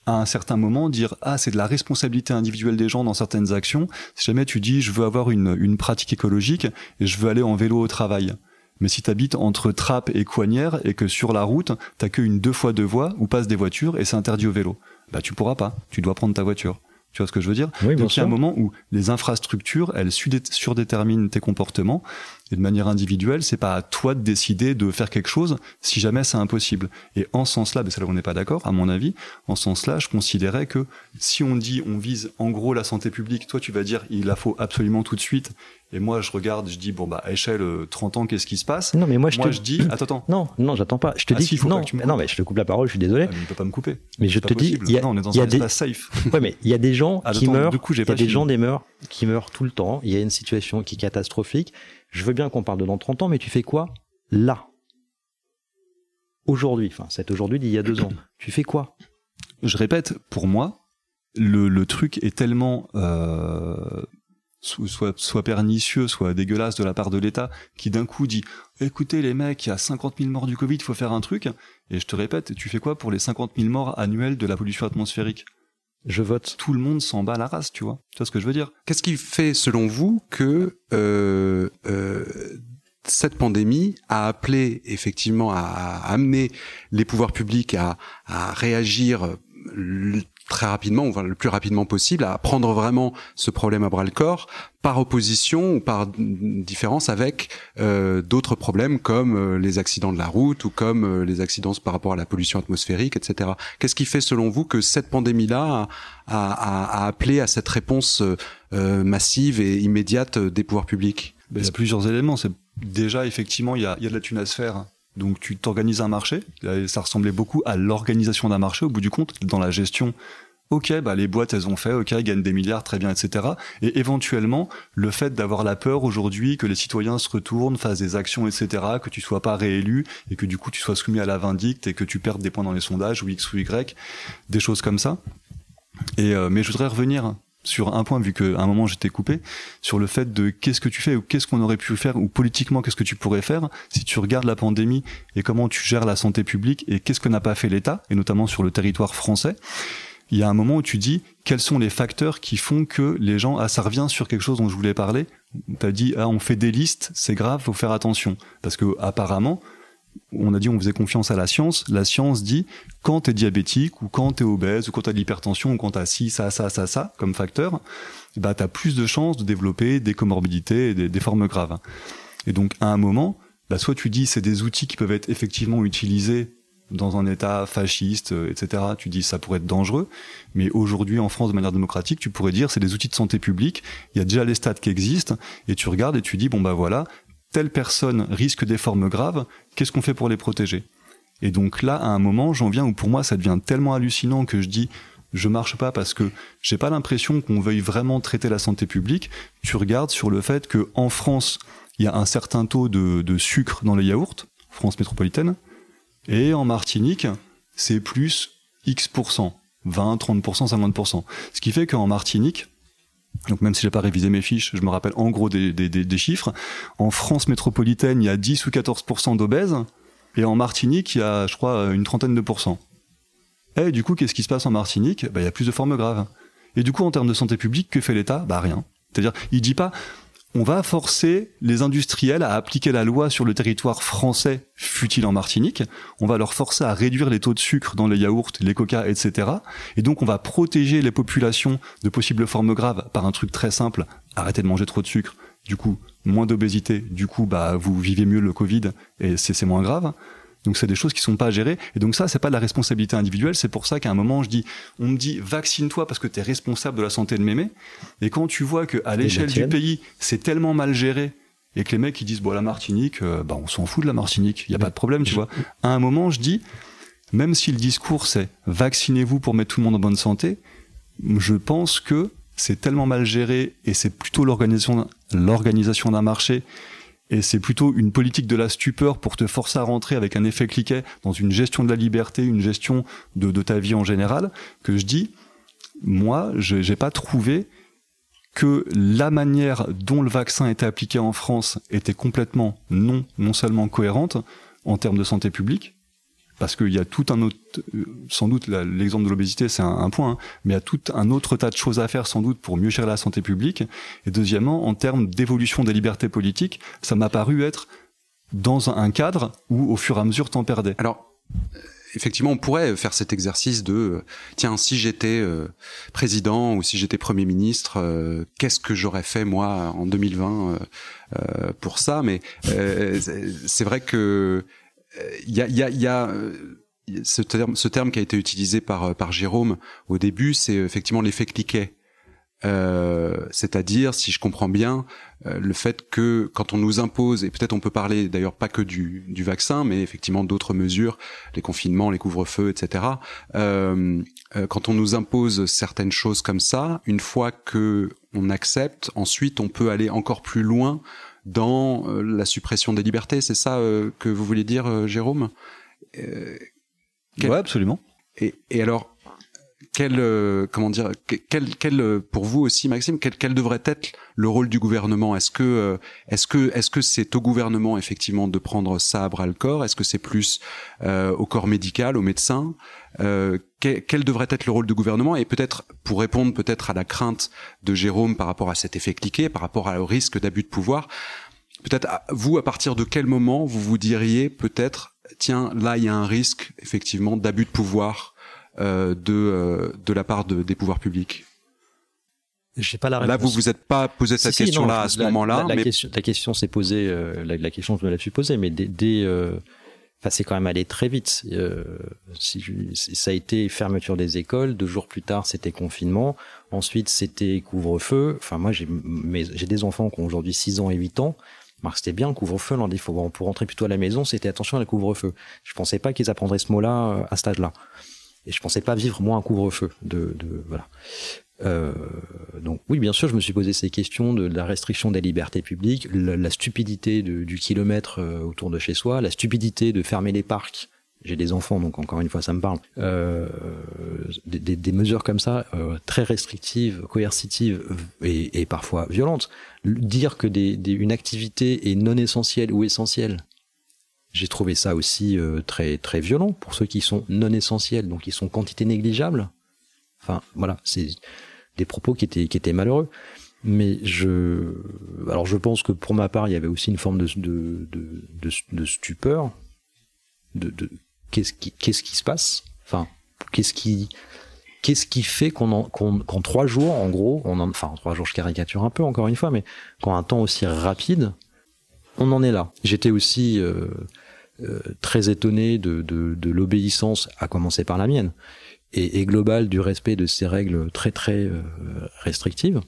À un certain moment, dire ah, c'est de la responsabilité individuelle des gens dans certaines actions. Si jamais tu dis je veux avoir une, une pratique écologique et je veux aller en vélo au travail. Mais si tu habites entre Trappes et Coignères et que sur la route, t'as qu'une deux fois deux voies où passent des voitures et c'est interdit au vélo, bah tu pourras pas. Tu dois prendre ta voiture. Tu vois ce que je veux dire
Oui,
Donc il y a un moment où les infrastructures, elles surdéterminent tes comportements Et de manière individuelle, c'est pas à toi de décider de faire quelque chose si jamais c'est impossible. Et en ce sens-là, ben c'est là où on n'est pas d'accord, à mon avis, en ce sens-là, je considérais que si on dit on vise en gros la santé publique, toi tu vas dire il la faut absolument tout de suite, et moi je regarde, je dis bon bah à échelle euh, 30 ans, qu'est-ce qui se passe?
Non, mais moi je
Moi
te
je dis attends attends,
non, non, j'attends pas. Je te
Ah
dis
si, faut pas
non,
que tu me
non, mais je te coupe la parole. Je suis désolé.
Ah, mais il peut pas me couper.
Mais je te
pas
dis, il y a,
non, on est dans
il y a
un
des,
safe.
ouais, mais il y a des gens
Ah,
qui meurent.
du coup, j'ai
il y a
pas
des gens des meurent, qui meurent tout le temps. Il y a une situation qui est catastrophique. Je veux bien qu'on parle de dans 30 ans, mais tu fais quoi là? Aujourd'hui, enfin, c'est aujourd'hui d'il y a deux ans. Tu fais quoi?
Je répète, pour moi, le, le truc est tellement euh, soit, soit pernicieux, soit dégueulasse de la part de l'État, qui d'un coup dit écoutez les mecs, il y a 50 000 morts du Covid, il faut faire un truc. Et je te répète, tu fais quoi pour les 50 000 morts annuels de la pollution atmosphérique?
Je vote.
Tout le monde s'en bat la race, tu vois. Tu vois ce que je veux dire?
Qu'est-ce qui fait, selon vous, que euh, euh, cette pandémie a appelé effectivement à, à amener les pouvoirs publics à, à réagir l- très rapidement, enfin le plus rapidement possible, à prendre vraiment ce problème à bras le corps, par opposition ou par différence avec euh, d'autres problèmes comme euh, les accidents de la route ou comme euh, les accidents par rapport à la pollution atmosphérique, etc. Qu'est-ce qui fait, selon vous, que cette pandémie-là a, a- a- appelé à cette réponse euh, massive et immédiate des pouvoirs publics?
Il y plusieurs éléments. C'est déjà effectivement il y a, il y a de la thune à se faire. Donc tu t'organises un marché. Ça ressemblait beaucoup à l'organisation d'un marché au bout du compte, dans la gestion. Ok, bah les boîtes elles ont fait, ok, elles gagnent des milliards, très bien, etc. Et éventuellement, le fait d'avoir la peur aujourd'hui que les citoyens se retournent, fassent des actions, etc., que tu sois pas réélu et que du coup tu sois soumis à la vindicte et que tu perdes des points dans les sondages ou X ou Y, des choses comme ça. Et euh, mais je voudrais revenir sur un point vu qu'à un moment j'étais coupé sur le fait de qu'est-ce que tu fais ou qu'est-ce qu'on aurait pu faire ou politiquement qu'est-ce que tu pourrais faire si tu regardes la pandémie et comment tu gères la santé publique et qu'est-ce que n'a pas fait l'État et notamment sur le territoire français il y a un moment où tu dis quels sont les facteurs qui font que les gens ah ça revient sur quelque chose dont je voulais parler? T'as dit ah on fait des listes c'est grave faut faire attention. Parce que apparemment on a dit on faisait confiance à la science. La science dit quand t'es diabétique ou quand t'es obèse ou quand t'as de l'hypertension ou quand t'as ci, ça, ça, ça, ça comme facteur, bah t'as plus de chances de développer des comorbidités et des, des formes graves. Et donc à un moment, bah, soit tu dis c'est des outils qui peuvent être effectivement utilisés dans un état fasciste, euh, etc. Tu dis ça pourrait être dangereux, mais aujourd'hui en France de manière démocratique, tu pourrais dire c'est des outils de santé publique. Il y a déjà les stats qui existent et tu regardes et tu dis bon bah voilà telle personne risque des formes graves, qu'est-ce qu'on fait pour les protéger? Et donc là, à un moment, j'en viens où pour moi, ça devient tellement hallucinant que je dis, je marche pas parce que j'ai pas l'impression qu'on veuille vraiment traiter la santé publique. Tu regardes sur le fait que en France, il y a un certain taux de, sucre dans les yaourts, France métropolitaine, et en Martinique, c'est plus X%, 20, 30%, 50%. Ce qui fait qu'en Martinique, donc même si j'ai pas révisé mes fiches, je me rappelle en gros des, chiffres. En France métropolitaine, il y a 10 ou 14% d'obèses, et en Martinique, il y a, je crois, une trentaine de pourcents. Et du coup, qu'est-ce qui se passe en Martinique? Bah, Il y a plus de formes graves. Et du coup, en termes de santé publique, que fait l'État? Bah rien. C'est-à-dire, il dit pas, on va forcer les industriels à appliquer la loi sur le territoire français, fut-il en Martinique. On va leur forcer à réduire les taux de sucre dans les yaourts, les coca, etc. Et donc, on va protéger les populations de possibles formes graves par un truc très simple. Arrêtez de manger trop de sucre. Du coup, moins d'obésité. Du coup, bah, vous vivez mieux le Covid et c'est c'est moins grave. Donc c'est des choses qui sont pas gérées. Et donc ça, c'est pas de la responsabilité individuelle. C'est pour ça qu'à un moment, je dis, on me dit, vaccine-toi parce que tu es responsable de la santé de mémé. Et quand tu vois que à l'échelle du pays, c'est tellement mal géré et que les mecs ils disent, bon, la Martinique, euh, bah, on s'en fout de la Martinique. Il y a pas de problème, tu vois. À un moment, je dis, même si le discours c'est vaccinez-vous pour mettre tout le monde en bonne santé, je pense que c'est tellement mal géré et c'est plutôt l'organisation l'organisation d'un marché et c'est plutôt une politique de la stupeur pour te forcer à rentrer avec un effet cliquet dans une gestion de la liberté, une gestion de, ta vie en général, que je dis, moi, je j'ai pas trouvé que la manière dont le vaccin était appliqué en France était complètement non, non seulement cohérente en termes de santé publique, parce qu'il y a tout un autre, euh, sans doute l'exemple de l'obésité c'est un, point, hein, mais il y a tout un autre tas de choses à faire sans doute pour mieux gérer la santé publique. Et deuxièmement, en termes d'évolution des libertés politiques, ça m'a paru être dans un- cadre où au fur et à mesure t'en perdais.
Alors, effectivement, on pourrait faire cet exercice de euh, tiens, si j'étais euh, président ou si j'étais premier ministre, qu'est-ce que j'aurais fait moi en 2020 pour ça? Mais c'est vrai que il y a, y a, y a ce terme, ce terme qui a été utilisé par par Jérôme au début, c'est effectivement l'effet cliquet. Euh, c'est-à-dire, si je comprends bien, euh, le fait que quand on nous impose, et peut-être on peut parler d'ailleurs pas que du, du vaccin, mais effectivement d'autres mesures, les confinements, les couvre-feux, etc. Euh, euh, quand on nous impose certaines choses comme ça, une fois que on accepte, ensuite on peut aller encore plus loin dans la suppression des libertés. C'est ça que vous voulez dire, Jérôme?
Quel... Ouais, absolument.
Et, et alors, quel euh, comment dire quel, quel euh, pour vous aussi Maxime quel, quel devrait être le rôle du gouvernement? Est-ce que euh, est-ce que est-ce que c'est au gouvernement effectivement de prendre ça à bras le corps? Est-ce que c'est plus au corps médical aux médecins quel, quel, devrait être le rôle du gouvernement? Et peut-être pour répondre peut-être à la crainte de Jérôme par rapport à cet effet cliqué par rapport au risque d'abus de pouvoir peut-être vous à partir de quel moment vous vous diriez peut-être tiens là il y a un risque effectivement d'abus de pouvoir euh, de, euh, de la part de, des pouvoirs publics
j'ai pas la
réponse. Là, vous vous êtes pas posé cette question-là à ce moment-là.
La, mais... question, la question s'est posée, euh, la, la, question je me la suis posée, mais dès, dès euh, enfin, c'est quand même allé très vite. Euh, si ça a été fermeture des écoles. Deux jours plus tard, c'était confinement. Ensuite, c'était couvre-feu. Enfin, moi, j'ai, j'ai des enfants qui ont aujourd'hui 6 ans et 8 ans. C'était bien couvre-feu. On dit, faut pour rentrer plutôt à la maison, c'était attention à la couvre-feu. Je pensais pas qu'ils apprendraient ce mot-là à ce stade-là. Et je pensais pas vivre moi un couvre-feu. De, de voilà. Euh, donc oui, bien sûr, je me suis posé ces questions de la restriction des libertés publiques, la, stupidité du kilomètre euh, autour de chez soi, la stupidité de fermer les parcs. J'ai des enfants, donc encore une fois, ça me parle. Euh, des, des, des, mesures comme ça, euh, très restrictives, coercitives et, et, parfois violentes. Dire que des, une activité est non essentielle ou essentielle, j'ai trouvé ça aussi euh, très très violent pour ceux qui sont non essentiels, donc qui sont quantité négligeable. Enfin, voilà, c'est des propos qui étaient qui étaient malheureux. Mais je, alors je pense que pour ma part, il y avait aussi une forme de de de, de, stupeur. De, de qu'est-ce qui qu'est-ce qui se passe? Enfin, qu'est-ce qui qu'est-ce qui fait qu'en trois jours, en gros, on en, enfin en trois jours, je caricature un peu encore une fois, mais qu'en un temps aussi rapide, on en est là. J'étais aussi euh, euh, très étonné de, de, de l'obéissance, à commencer par la mienne, et, et globale du respect de ces règles très très euh, restrictives.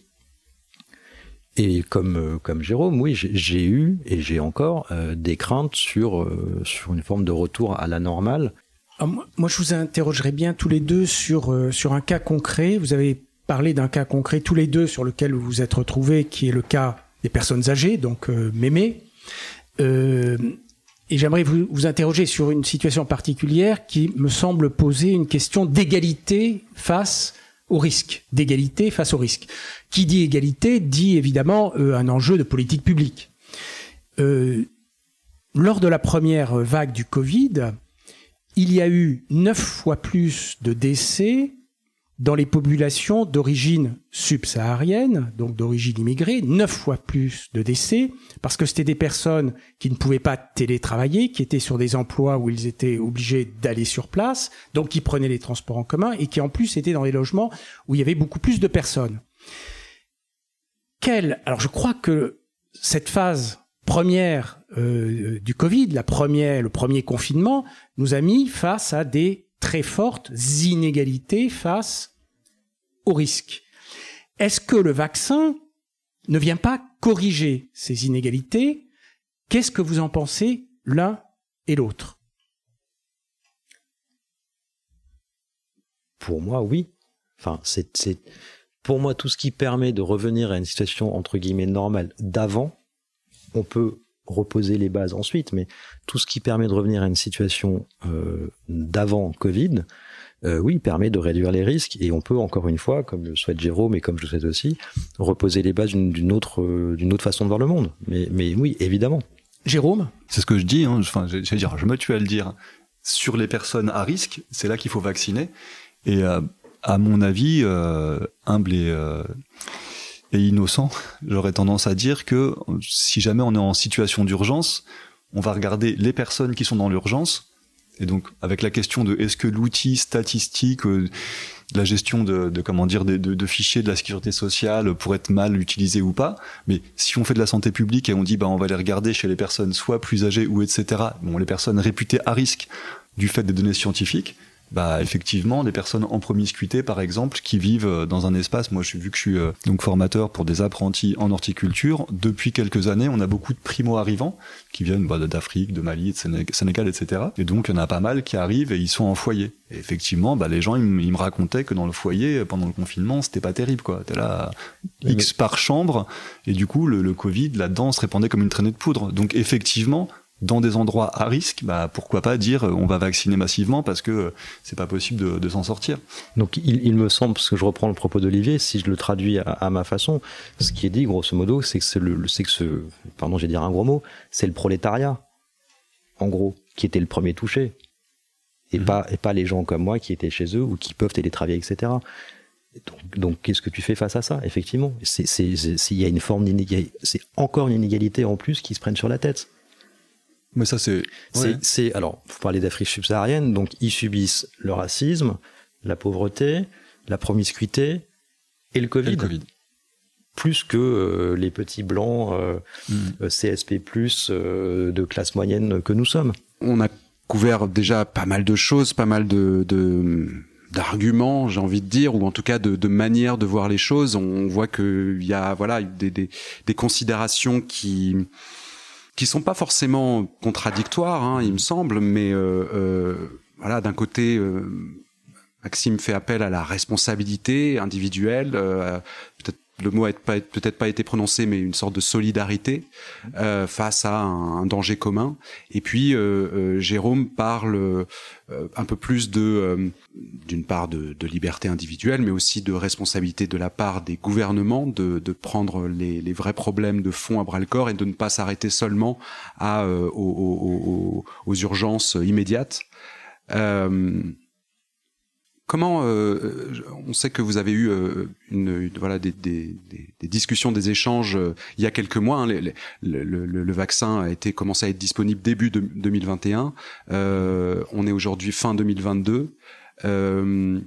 Et comme euh, comme Jérôme, oui, j'ai eu et j'ai encore des craintes sur sur une forme de retour à la normale.
Moi, je vous interrogerai bien tous les deux sur sur un cas concret. Vous avez parlé d'un cas concret tous les deux sur lequel vous vous êtes retrouvés, qui est le cas des personnes âgées, donc mémé. Euh, et j'aimerais vous, interroger sur une situation particulière qui me semble poser une question d'égalité face au risque, d'égalité face au risque. Qui dit égalité dit évidemment euh, un enjeu de politique publique. Euh, lors de la première vague du Covid, il y a eu neuf fois plus de décès dans les populations d'origine subsaharienne, donc d'origine immigrée, neuf fois plus de décès, parce que c'était des personnes qui ne pouvaient pas télétravailler, qui étaient sur des emplois où ils étaient obligés d'aller sur place, donc qui prenaient les transports en commun, et qui en plus étaient dans des logements où il y avait beaucoup plus de personnes. Quelle, alors je crois que cette phase première euh, du Covid, la première, le premier confinement, nous a mis face à des très fortes inégalités face au risque. Est-ce que le vaccin ne vient pas corriger ces inégalités? Qu'est-ce que vous en pensez l'un et l'autre?
Pour moi, oui. Enfin, c'est pour moi tout ce qui permet de revenir à une situation entre guillemets normale d'avant. On peut reposer les bases ensuite, mais tout ce qui permet de revenir à une situation euh, d'avant Covid, euh, oui, permet de réduire les risques et on peut encore une fois, comme le souhaite Jérôme et comme je le souhaite aussi, reposer les bases d'une autre, euh, d'une autre façon de voir le monde. Mais, mais oui, évidemment.
Jérôme?
C'est ce que je dis, hein, enfin, je, je, dire, je me tue à le dire. Sur les personnes à risque, c'est là qu'il faut vacciner. Et euh, à mon avis, euh, humble et et innocent, j'aurais tendance à dire que si jamais on est en situation d'urgence, on va regarder les personnes qui sont dans l'urgence Et donc, avec la question de est-ce que l'outil statistique, euh, la gestion de, comment dire, de, fichiers de la sécurité sociale pourrait être mal utilisé ou pas, mais si on fait de la santé publique et on dit bah on va les regarder chez les personnes soit plus âgées ou etc. Bon, les personnes réputées à risque du fait des données scientifiques, bah effectivement des personnes en promiscuité par exemple qui vivent euh, dans un espace. Moi je suis vu que je suis euh, donc formateur pour des apprentis en horticulture depuis quelques années on a beaucoup de primo arrivants qui viennent bah, d'Afrique de Mali de Sénégal etc et donc il y en a pas mal qui arrivent et ils sont en foyer. Et effectivement bah les gens ils, me racontaient que dans le foyer pendant le confinement c'était pas terrible quoi. T'es là x par chambre et du coup le, le Covid là-dedans se répandait comme une traînée de poudre. Donc effectivement dans des endroits à risque, bah, pourquoi pas dire euh, on va vacciner massivement parce que euh, c'est pas possible de, de s'en sortir.
Donc il, il, me semble, parce que je reprends le propos d'Olivier, si je le traduis à, à, ma façon, ce qui est dit grosso modo, c'est que c'est le, que ce, pardon, j'ai dire un gros mot, c'est le prolétariat, en gros, qui était le premier touché, et mmh. pas et pas les gens comme moi qui étaient chez eux ou qui peuvent télétravailler, etc. Donc, donc qu'est-ce que tu fais face à ça Effectivement, c'est il y a une forme d'inégalité, c'est encore une inégalité en plus qui se prennent sur la tête.
Mais ça, c'est.
C'est, alors, vous parlez d'Afrique subsaharienne, donc ils subissent le racisme, la pauvreté, la promiscuité et le Covid.
Et le COVID.
Plus que euh, les petits blancs euh, mm. CSP, euh, de classe moyenne que nous sommes.
On a couvert déjà pas mal de choses, pas mal de. de d'arguments, j'ai envie de dire, ou en tout cas de, de manières de voir les choses. On voit qu'il y a voilà des, des, des considérations qui qui sont pas forcément contradictoires, hein, il me semble, mais euh, euh, voilà, d'un côté, euh, Maxime fait appel à la responsabilité individuelle, peut-être le mot n'a peut-être pas été prononcé, mais une sorte de solidarité euh, face à un, danger commun. Et puis euh, euh, Jérôme parle euh, un peu plus de, euh, d'une part de, de, liberté individuelle, mais aussi de responsabilité de la part des gouvernements de, de prendre les, les, vrais problèmes de fond à bras le corps et de ne pas s'arrêter seulement à, aux, aux, aux, urgences immédiates. Euh, Comment euh, on sait que vous avez eu euh, une, une, voilà des, des, des, discussions, des échanges euh, il y a quelques mois. Hein, les, les, le, le, vaccin a été commencé à être disponible début de 2021. Euh, on est aujourd'hui fin 2022. Euh,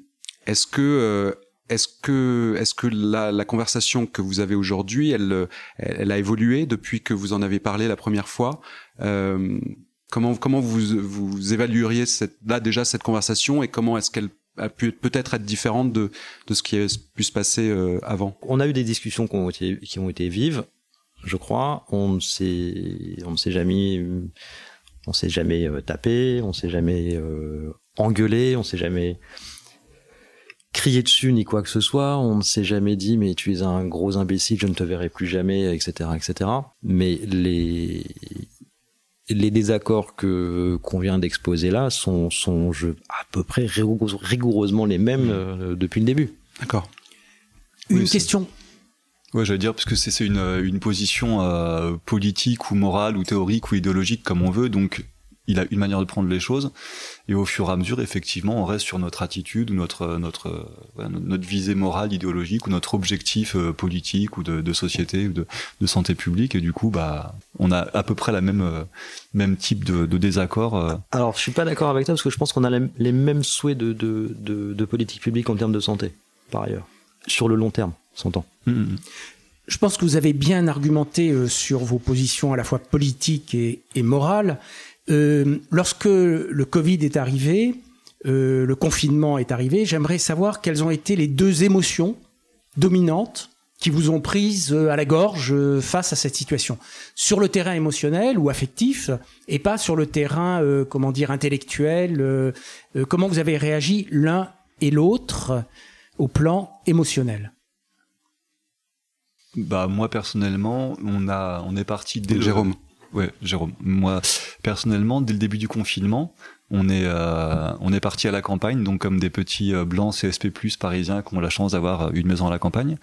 est-ce que est-ce que est-ce que la, la, conversation que vous avez aujourd'hui, elle, elle a évolué depuis que vous en avez parlé la première fois? Comment comment vous vous évalueriez cette, là déjà cette conversation et comment est-ce qu'elle a pu peut-être être différente de, de ce qui a pu se passer euh, avant.
On a eu des discussions qui ont été, qui ont été vives, je crois. On ne s'est, on ne s'est jamais, on s'est jamais euh, tapé, on s'est jamais euh, engueulé, on s'est jamais crié dessus ni quoi que ce soit. On ne s'est jamais dit mais tu es un gros imbécile, je ne te verrai plus jamais, etc., etc. Mais les les désaccords que qu'on vient d'exposer là sont, sont je, à peu près rigoureusement les mêmes mmh. euh, depuis le début.
D'accord.
Une oui, question.
Ouais, j'allais dire parce que c'est une, une position euh, politique ou morale ou théorique ou idéologique comme on veut, donc il a une manière de prendre les choses et au fur et à mesure effectivement on reste sur notre attitude ou notre notre notre visée morale idéologique ou notre objectif euh, politique ou de, de société ou de, de, santé publique et du coup bah on a à peu près la même euh, même type de, de désaccord euh.
alors je suis pas d'accord avec toi parce que je pense qu'on a les, mêmes souhaits de, de, de, de politique publique en termes de santé par ailleurs sur le long terme s'entend
mmh.
Je pense que vous avez bien argumenté sur vos positions à la fois politiques et, et morales. Euh, lorsque le Covid est arrivé, euh, le confinement est arrivé, j'aimerais savoir quelles ont été les deux émotions dominantes qui vous ont prise euh, à la gorge face à cette situation. Sur le terrain émotionnel ou affectif et pas sur le terrain euh, comment dire intellectuel euh, comment vous avez réagi l'un et l'autre au plan émotionnel?
Bah moi personnellement on a on est parti dès
Jérôme
Ouais, Jérôme. Moi, personnellement, dès le début du confinement, on est euh, on est parti à la campagne, donc comme des petits euh, blancs CSP+ parisiens qui ont la chance d'avoir euh, une maison à la campagne.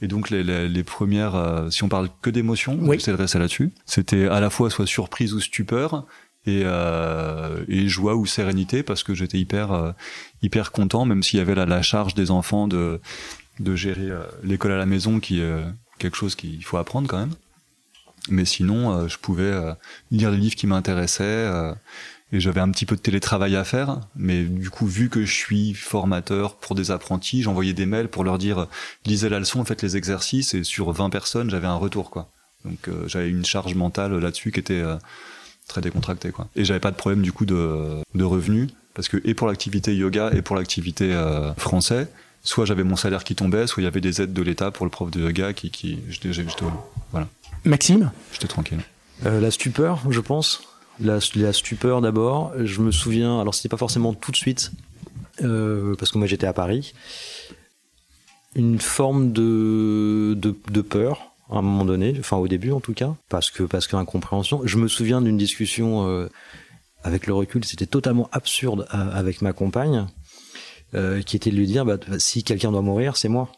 Et donc les, les, les premières, euh, si on parle que d'émotions,
oui.
ça là-dessus. C'était à la fois soit surprise ou stupeur. Et, euh, et joie ou sérénité parce que j'étais hyper hyper content même s'il y avait la, la charge des enfants de de gérer l'école à la maison qui est quelque chose qu'il faut apprendre quand même mais sinon euh, je pouvais euh, lire les livres qui m'intéressaient euh, et j'avais un petit peu de télétravail à faire, mais du coup, vu que je suis formateur pour des apprentis, j'envoyais des mails pour leur dire lisez la leçon, faites les exercices, et sur 20 personnes, j'avais un retour, quoi. Donc j'avais une charge mentale là-dessus qui était très décontractée, quoi. Et j'avais pas de problème du coup de, revenus, parce que et pour l'activité yoga et pour l'activité euh, français, soit j'avais mon salaire qui tombait, soit il y avait des aides de l'État pour le prof de yoga qui, qui voilà,
Maxime
j'étais tranquille.
Euh, la stupeur, je pense. La, la stupeur d'abord. Je me souviens, alors c'était pas forcément tout de suite, euh, parce que moi j'étais à Paris, une forme de, de, de peur à un moment donné, enfin au début en tout cas, parce que parce qu'incompréhension. Je me souviens d'une discussion euh, avec le recul, c'était totalement absurde avec ma compagne, euh, qui était de lui dire bah, si quelqu'un doit mourir, c'est moi.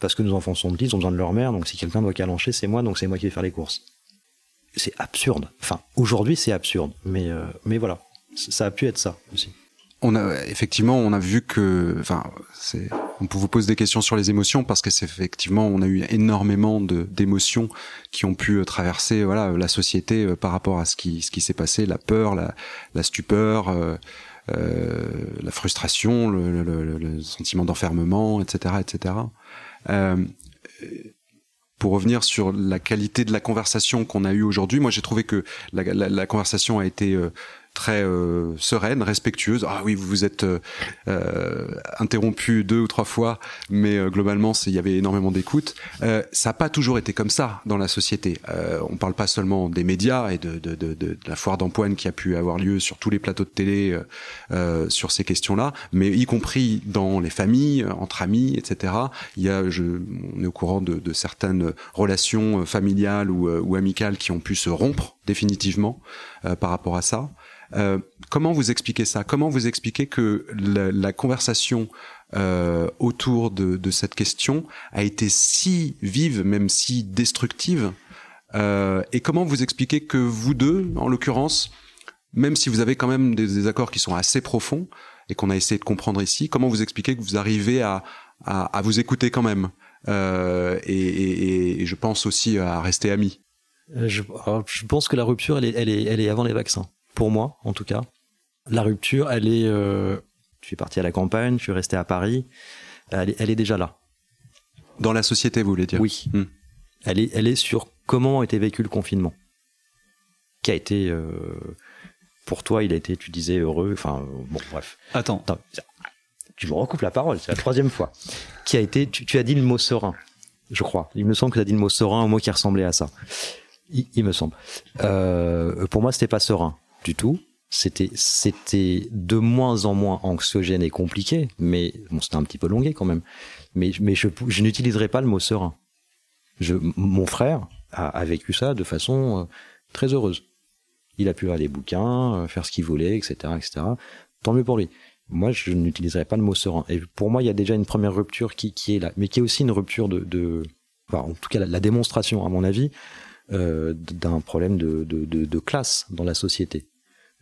Parce que nos enfants sont petits, ils ont besoin de leur mère, donc si quelqu'un doit calancher, c'est moi, donc c'est moi qui vais faire les courses c'est absurde. Enfin, aujourd'hui, c'est absurde. Mais, euh, mais voilà, ça a pu être ça aussi.
On a effectivement, on a vu que, enfin, on vous poser des questions sur les émotions parce que c'est effectivement, on a eu énormément d'émotions qui ont pu euh, traverser, voilà, la société euh, par rapport à ce qui s'est passé, la peur, la, stupeur, la frustration, le- le sentiment d'enfermement, etc., etc. Euh, pour revenir sur la qualité de la conversation qu'on a eue aujourd'hui, moi j'ai trouvé que la, conversation a été euh, très euh, sereine, respectueuse. Ah oui, vous vous êtes euh, euh, interrompu deux ou trois fois, mais euh, globalement, il y avait énormément d'écoute. Euh, ça n'a pas toujours été comme ça dans la société. Euh, on parle pas seulement des médias et de, de, de, de- la foire d'empoigne qui a pu avoir lieu sur tous les plateaux de télé sur ces questions-là, mais y compris dans les familles, entre amis, etc. Il y a, je, on est au courant de, certaines relations familiales ou, ou amicales qui ont pu se rompre définitivement par rapport à ça. Euh, comment vous expliquez ça? Comment vous expliquez que la, conversation euh, autour de, cette question a été si vive, même si destructive euh, Et comment vous expliquez que vous deux, en l'occurrence, même si vous avez quand même des, accords qui sont assez profonds et qu'on a essayé de comprendre ici, comment vous expliquez que vous arrivez à, vous écouter quand même et, je pense aussi à rester amis?
Euh, Je, pense que la rupture, elle est avant les vaccins. Pour moi, en tout cas. La rupture, elle est... Euh, je suis parti à la campagne, je suis resté à Paris. Elle est, elle est déjà là.
dans la société, vous voulez dire
Oui.
Hmm.
Elle, est, elle est sur comment a été vécu le confinement. Qui a été... euh, pour toi, il a été, tu disais, heureux. Enfin, euh, bon, bref.
Attends,
Attends, tu me recoupes la parole, c'est la troisième fois. Qui a été, tu, tu as dit le mot serein, je crois. Il me semble que tu as dit le mot serein, un mot qui ressemblait à ça. Il, il me semble. Euh, pour moi, c'était pas serein du tout. C'était, c'était de moins en moins anxiogène et compliqué, mais bon, c'était un petit peu longué quand même. Mais, mais je, je n'utiliserai pas le mot serein. Mon frère a, vécu ça de façon euh, très heureuse. Il a pu aller bouquins, euh, faire ce qu'il voulait, etc., etc. Tant mieux pour lui. Moi, je n'utiliserai pas le mot serein. Et pour moi, il y a déjà une première rupture qui, qui est là, mais qui est aussi une rupture de, de en tout cas, la, démonstration, à mon avis, euh, d'un problème de, de, de classe dans la société.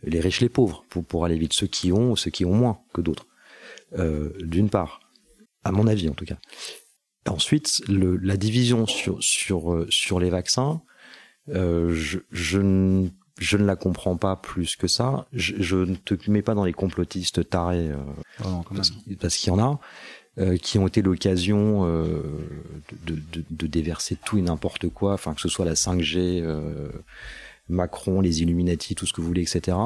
Les riches, les pauvres, pour, pour aller vite, ceux qui ont, ou ceux qui ont moins que d'autres. Euh, D'une part, à mon avis en tout cas. Ensuite, le, la division sur, sur, euh, sur les vaccins, euh, je, je, ne, je ne la comprends pas plus que ça. Je, je ne te mets pas dans les complotistes tarés, euh,
Oh non, même.
parce, parce qu'il y en a, euh, qui ont été l'occasion euh, de, de, de déverser tout et n'importe quoi, enfin que ce soit la 5G, euh, Macron, les Illuminati, tout ce que vous voulez, etc.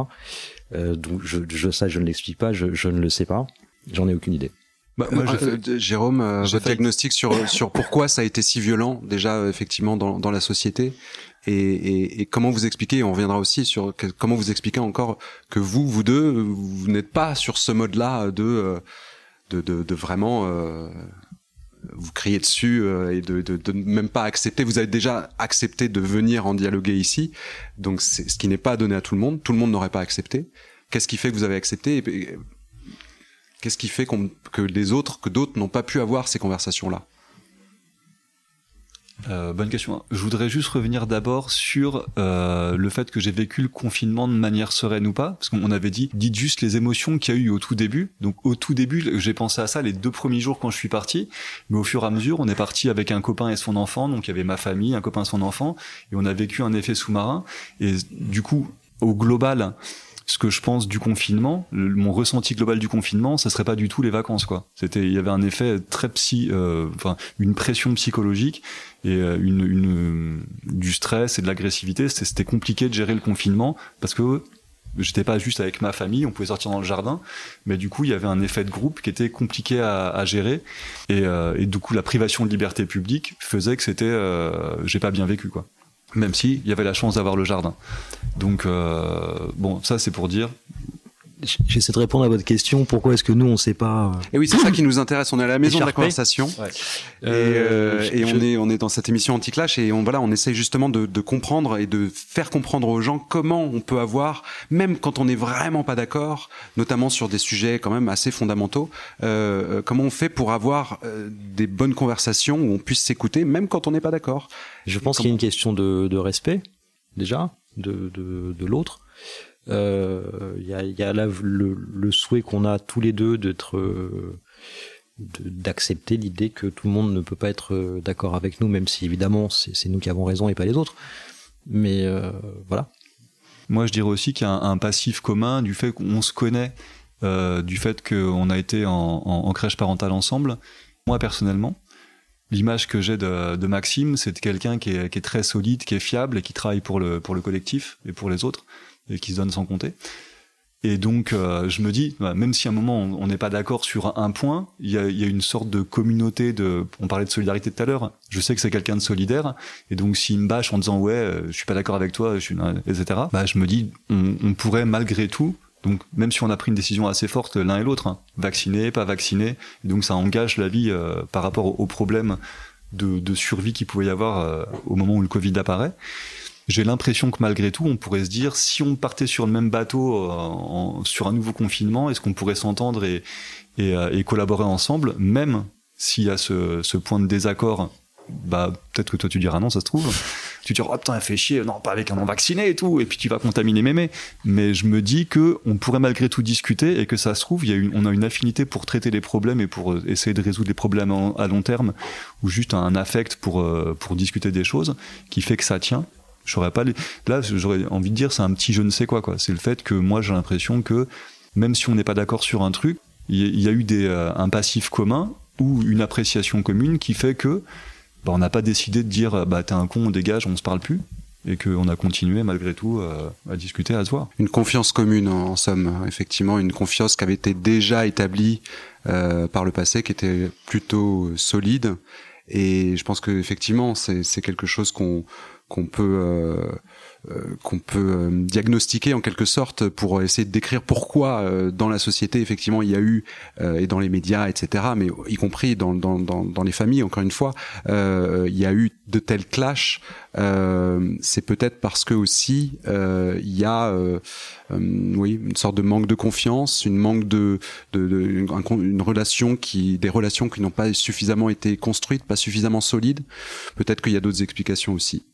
Euh, donc je, je ça, je ne l'explique pas, je, je ne le sais pas, j'en ai aucune idée.
Bah, moi, je
Euh, euh, Jérôme, euh, votre
failli-
diagnostic sur sur pourquoi ça a été si violent déjà euh, effectivement dans dans la société et, et, et comment vous expliquez, on reviendra aussi sur que- comment vous expliquez encore que vous vous deux vous n'êtes pas sur ce mode-là de euh, de, de, de vraiment euh, vous crier dessus euh, et de, de, de même pas accepter. Vous avez déjà accepté de venir en dialoguer ici, donc c'est ce qui n'est pas donné à tout le monde. Tout le monde n'aurait pas accepté. Qu'est-ce qui fait que vous avez accepté et, Qu'est-ce qui fait que les autres, que d'autres n'ont pas pu avoir ces conversations-là?
Euh, bonne question. Je voudrais juste revenir d'abord sur euh, le fait que j'ai vécu le confinement de manière sereine ou pas, parce qu'on avait dit, dites juste les émotions qu'il y a eu au tout début. Donc au tout début, j'ai pensé à ça les deux premiers jours quand je suis parti, mais au fur et à mesure, on est parti avec un copain et son enfant, donc il y avait ma famille, un copain et son enfant, et on a vécu un effet sous-marin. Et du coup, au global, ce que je pense du confinement, mon ressenti global du confinement, ça serait pas du tout les vacances, quoi. C'était, il y avait un effet très psy, euh, enfin, une pression psychologique et euh, une, du stress et de l'agressivité. C'était compliqué de gérer le confinement parce que j'étais pas juste avec ma famille, on pouvait sortir dans le jardin, mais du coup il y avait un effet de groupe qui était compliqué à, gérer et, euh, et du coup la privation de liberté publique faisait que c'était, euh, j'ai pas bien vécu quoi. Même si il y avait la chance d'avoir le jardin. Donc euh, bon, ça c'est pour dire.
J'essaie de répondre à votre question. Pourquoi est-ce que nous, on sait pas euh,
Et oui, c'est ça qui nous intéresse. On est à la maison de la conversation.
Ouais.
Et, euh,
je-
et on
je-
est on est dans cette émission anti-clash et on voilà on essaye justement de, de comprendre et de faire comprendre aux gens comment on peut avoir même quand on n'est vraiment pas d'accord notamment sur des sujets quand même assez fondamentaux euh, euh, comment on fait pour avoir euh, des bonnes conversations où on puisse s'écouter même quand on n'est pas d'accord
Je pense qu'il y a une question de, de respect, déjà, de, de, de l'autre. Euh, Il y a, il y a là le, souhait qu'on a tous les deux d'être, euh, d'accepter l'idée que tout le monde ne peut pas être euh, d'accord avec nous, même si évidemment c'est nous qui avons raison et pas les autres. Mais euh, voilà.
Moi, je dirais aussi qu'il y a un, passif commun du fait qu'on se connaît, euh, du fait qu'on a été en crèche parentale ensemble. Moi, personnellement, l'image que j'ai de, de Maxime, c'est de quelqu'un qui est, qui est très solide, qui est fiable et qui travaille pour le, pour le collectif et pour les autres et qui se donne sans compter. Et donc, euh, je me dis, bah, même si à un moment on n'est pas d'accord sur un point, il y a, y a une sorte de communauté de. On parlait de solidarité tout à l'heure. Je sais que c'est quelqu'un de solidaire, et donc s'il me bâche en disant ouais, euh, je suis pas d'accord avec toi, je suis, etc. Bah, je me dis, on pourrait malgré tout. Donc, même si on a pris une décision assez forte l'un et l'autre, hein, vacciner, pas vacciner, et donc ça engage la vie euh, par rapport aux, problèmes de, survie qu'il pouvait y avoir euh, au moment où le Covid apparaît. J'ai l'impression que malgré tout, on pourrait se dire, si on partait sur le même bateau euh, sur un nouveau confinement, est-ce qu'on pourrait s'entendre et collaborer ensemble, même s'il y a ce, ce point de désaccord? Bah peut-être que toi tu diras non ça se trouve tu diras oh putain fait chier. Non pas avec un non vacciné et tout. Et puis tu vas contaminer mémé. Mais je me dis que on pourrait malgré tout discuter et que ça se trouve y a une, on a une affinité pour traiter les problèmes et pour euh, essayer de résoudre les problèmes à long terme ou juste un affect pour euh, pour discuter des choses qui fait que ça tient. J'aurais pas là j'aurais envie de dire c'est un petit je ne sais quoi quoi. C'est le fait que moi j'ai l'impression que même si on n'est pas d'accord sur un truc il y, a- il y a eu des euh, un passif commun ou une appréciation commune qui fait que bah, on n'a pas décidé de dire bah t'es un con on dégage on se parle plus. Et qu'on a continué malgré tout euh, à discuter à se voir.
Une confiance commune, en, somme, effectivement, une confiance qui avait été déjà établie euh, par le passé, qui était plutôt euh, solide. Et je pense que effectivement, c'est quelque chose qu'on qu'on peut euh, qu'on peut euh, diagnostiquer en quelque sorte pour essayer de décrire pourquoi euh, dans la société effectivement il y a eu euh, et dans les médias etc mais y compris dans dans dans, dans les familles encore une fois euh, il y a eu de tels clashs euh, c'est peut-être parce que aussi euh, il y a euh, euh, oui une sorte de manque de confiance une manque de, de, de une relation qui des relations qui n'ont pas suffisamment été construites pas suffisamment solides. Peut-être qu'il y a d'autres explications aussi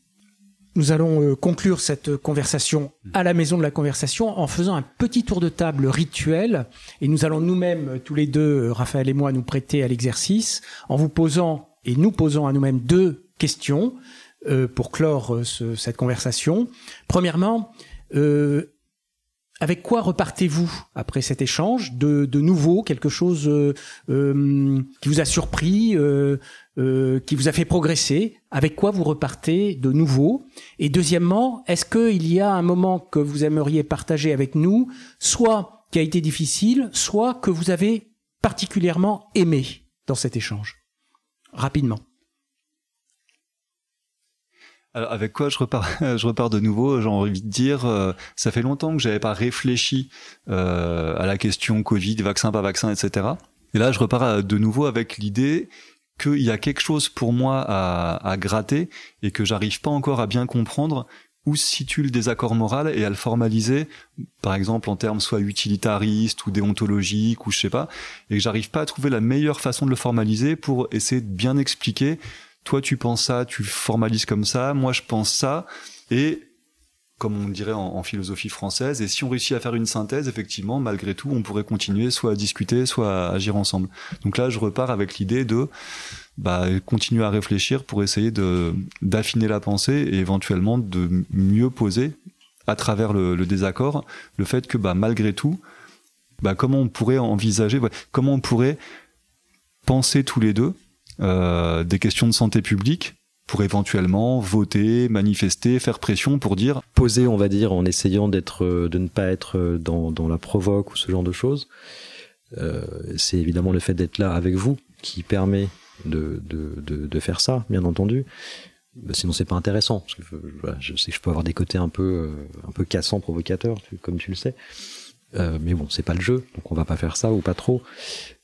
Nous allons euh, conclure cette conversation à la maison de la conversation en faisant un petit tour de table rituel et nous allons nous-mêmes euh, tous les deux, euh, Raphaël et moi, nous prêter à l'exercice en vous posant et nous posant à nous-mêmes deux questions pour clore ce- cette conversation. Premièrement, euh, avec quoi repartez-vous après cet échange de, de nouveau, quelque chose euh, qui vous a surpris, euh, qui vous a fait progresser Avec quoi vous repartez de nouveau? Et deuxièmement, est-ce qu'il y a un moment que vous aimeriez partager avec nous, soit qui a été difficile, soit que vous avez particulièrement aimé dans cet échange? Rapidement.
Alors, avec quoi je repars, je repars de nouveau? J'ai envie de dire, euh, ça fait longtemps que j'avais pas réfléchi euh, à la question Covid, vaccin, pas vaccin, etc. Et là, je repars de nouveau avec l'idée qu'il y a quelque chose pour moi à, à gratter et que j'arrive pas encore à bien comprendre où se situe le désaccord moral et à le formaliser, par exemple en termes soit utilitaristes ou déontologiques ou je sais pas, et que j'arrive pas à trouver la meilleure façon de le formaliser pour essayer de bien expliquer. Toi tu penses ça, tu formalises comme ça, moi je pense ça, et comme on dirait en, philosophie française, et si on réussit à faire une synthèse, effectivement, malgré tout, on pourrait continuer soit à discuter, soit à agir ensemble. Donc là, je repars avec l'idée de bah, continuer à réfléchir pour essayer de d'affiner la pensée et éventuellement de mieux poser à travers le, désaccord, le fait que bah, malgré tout, bah, comment on pourrait envisager, comment on pourrait penser tous les deux euh, des questions de santé publique pour éventuellement voter, manifester, faire pression pour dire
poser, on va dire, en essayant d'être, euh, de ne pas être euh, dans, la provoque ou ce genre de choses. Euh, c'est évidemment le fait d'être là avec vous qui permet de, faire ça, bien entendu. Bah, sinon, c'est pas intéressant. Parce que, euh, voilà, je sais que je peux avoir des côtés un peu, un peu cassants, provocateurs, comme tu le sais. Euh, mais bon, c'est pas le jeu, donc on va pas faire ça ou pas trop.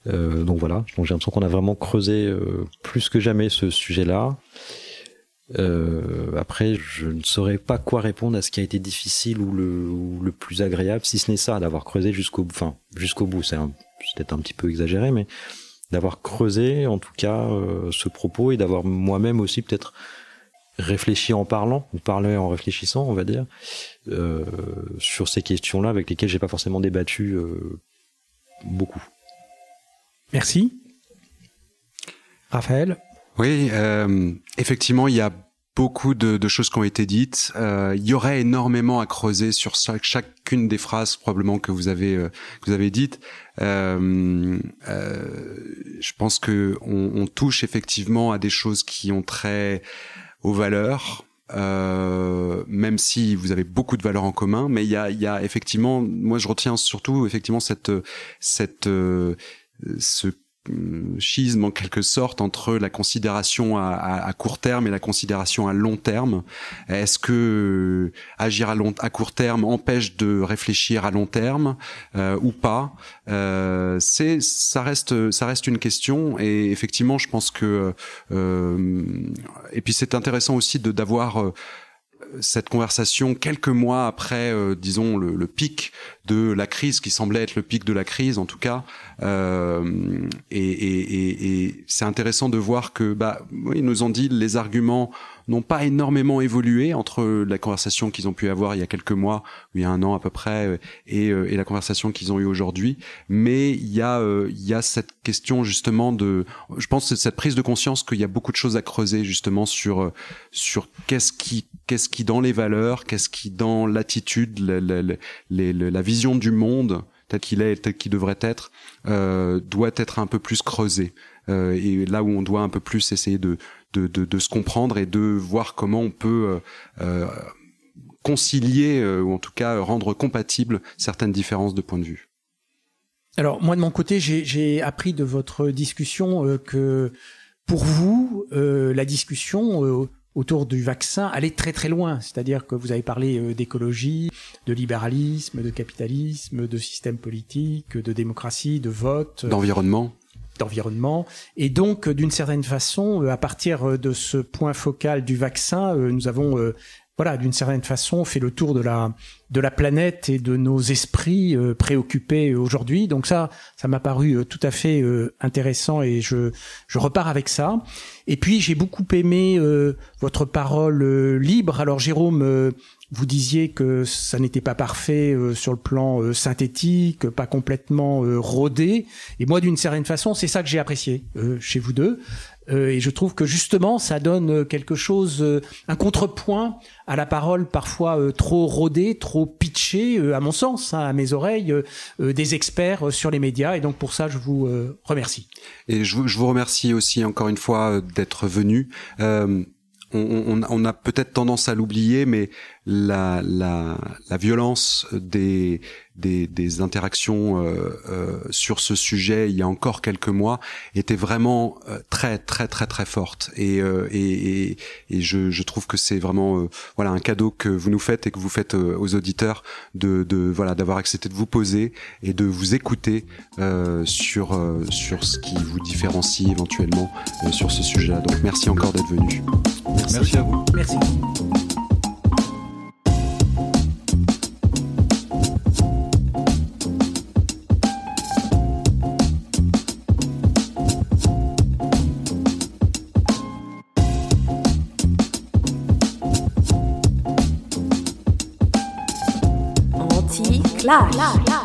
Euh, donc voilà, donc j'ai l'impression qu'on a vraiment creusé plus que jamais ce sujet-là. Euh, après, je ne saurais pas quoi répondre à ce qui a été difficile ou le, plus agréable, si ce n'est ça, d'avoir creusé jusqu'au, enfin jusqu'au bout. C'est peut-être un petit peu exagéré, mais d'avoir creusé en tout cas euh, ce propos et d'avoir moi-même aussi peut-être réfléchi en parlant ou parlé en réfléchissant, on va dire, euh, sur ces questions-là avec lesquelles j'ai pas forcément débattu beaucoup.
Merci. Raphaël?
Oui, euh, effectivement, il y a beaucoup de, de choses qui ont été dites. Euh, il y aurait énormément à creuser sur chaque- chacune des phrases probablement que vous avez euh, que vous avez dites. Euh, euh, je pense que on, on touche effectivement à des choses qui ont trait aux valeurs. Euh, même si vous avez beaucoup de valeurs en commun, mais il y a, il y a effectivement, moi je retiens surtout effectivement cette cette euh, ce schisme en quelque sorte entre la considération à, à- à court terme et la considération à long terme. Est-ce que euh, agir à, long, à court terme empêche de réfléchir à long terme euh, ou pas? Euh, C'est ça reste ça reste une question et effectivement je pense que euh, et puis c'est intéressant aussi de d'avoir euh, cette conversation quelques mois après, euh, disons, le, le pic de la crise, qui semblait être le pic de la crise en tout cas. Euh, et et- et- et c'est intéressant de voir que, bah, ils nous ont dit les arguments n'ont pas énormément évolué entre la conversation qu'ils ont pu avoir il y a quelques mois, il y a un an à peu près, euh, et, euh, et la conversation qu'ils ont eue aujourd'hui. Mais il y a euh, il y a cette question justement de, je pense, cette prise de conscience qu'il y a beaucoup de choses à creuser justement sur euh, sur qu'est-ce qui qu'est-ce qui dans les valeurs, qu'est-ce qui dans l'attitude, la, la, la, la vision du monde tel qu'il est, tel qu'il devrait être, euh, doit être un peu plus creusé. Euh, et là où on doit un peu plus essayer de, de, de, de se comprendre et de voir comment on peut euh, euh, concilier, euh, ou en tout cas rendre compatibles certaines différences de point de vue.
Alors moi de mon côté, j'ai- appris de votre discussion euh, que pour vous, euh, la discussion autour du vaccin allait très très loin. C'est-à-dire que vous avez parlé d'écologie, de libéralisme, de capitalisme, de système politique, de démocratie, de vote,
D'environnement
d'environnement. Et donc, euh, d'une certaine façon, euh, à partir euh, de ce point focal du vaccin, nous avons, voilà, d'une certaine façon, fait le tour de la de la planète et de nos esprits préoccupés aujourd'hui. Donc ça, ça m'a paru tout à fait intéressant et je je repars avec ça. Et puis j'ai beaucoup aimé votre parole libre. Alors Jérôme, vous disiez que ça n'était pas parfait euh, sur le plan euh, synthétique, pas complètement euh, rodé. Et moi, d'une certaine façon, c'est ça que j'ai apprécié euh, chez vous deux. Euh, et je trouve que justement, ça donne euh, quelque chose, un contrepoint à la parole parfois trop rodée, trop pitchée, à mon sens, hein, à mes oreilles, des experts sur les médias. Et donc pour ça, je vous remercie.
Et je vous, je vous remercie aussi encore une fois d'être venu. On, on- on a peut-être tendance à l'oublier, mais la, la, la violence des, des, des interactions euh, euh, sur ce sujet il y a encore quelques mois était vraiment euh, très très très très forte. Et, euh, et, et, et je, je trouve que c'est vraiment euh, voilà un cadeau que vous nous faites et que vous faites euh, aux auditeurs de, de voilà d'avoir accepté de vous poser et de vous écouter euh, sur euh, sur ce qui vous différencie éventuellement euh, sur ce sujet-là. Donc merci encore d'être venu.
Merci à vous.
Merci.
Anti-clash.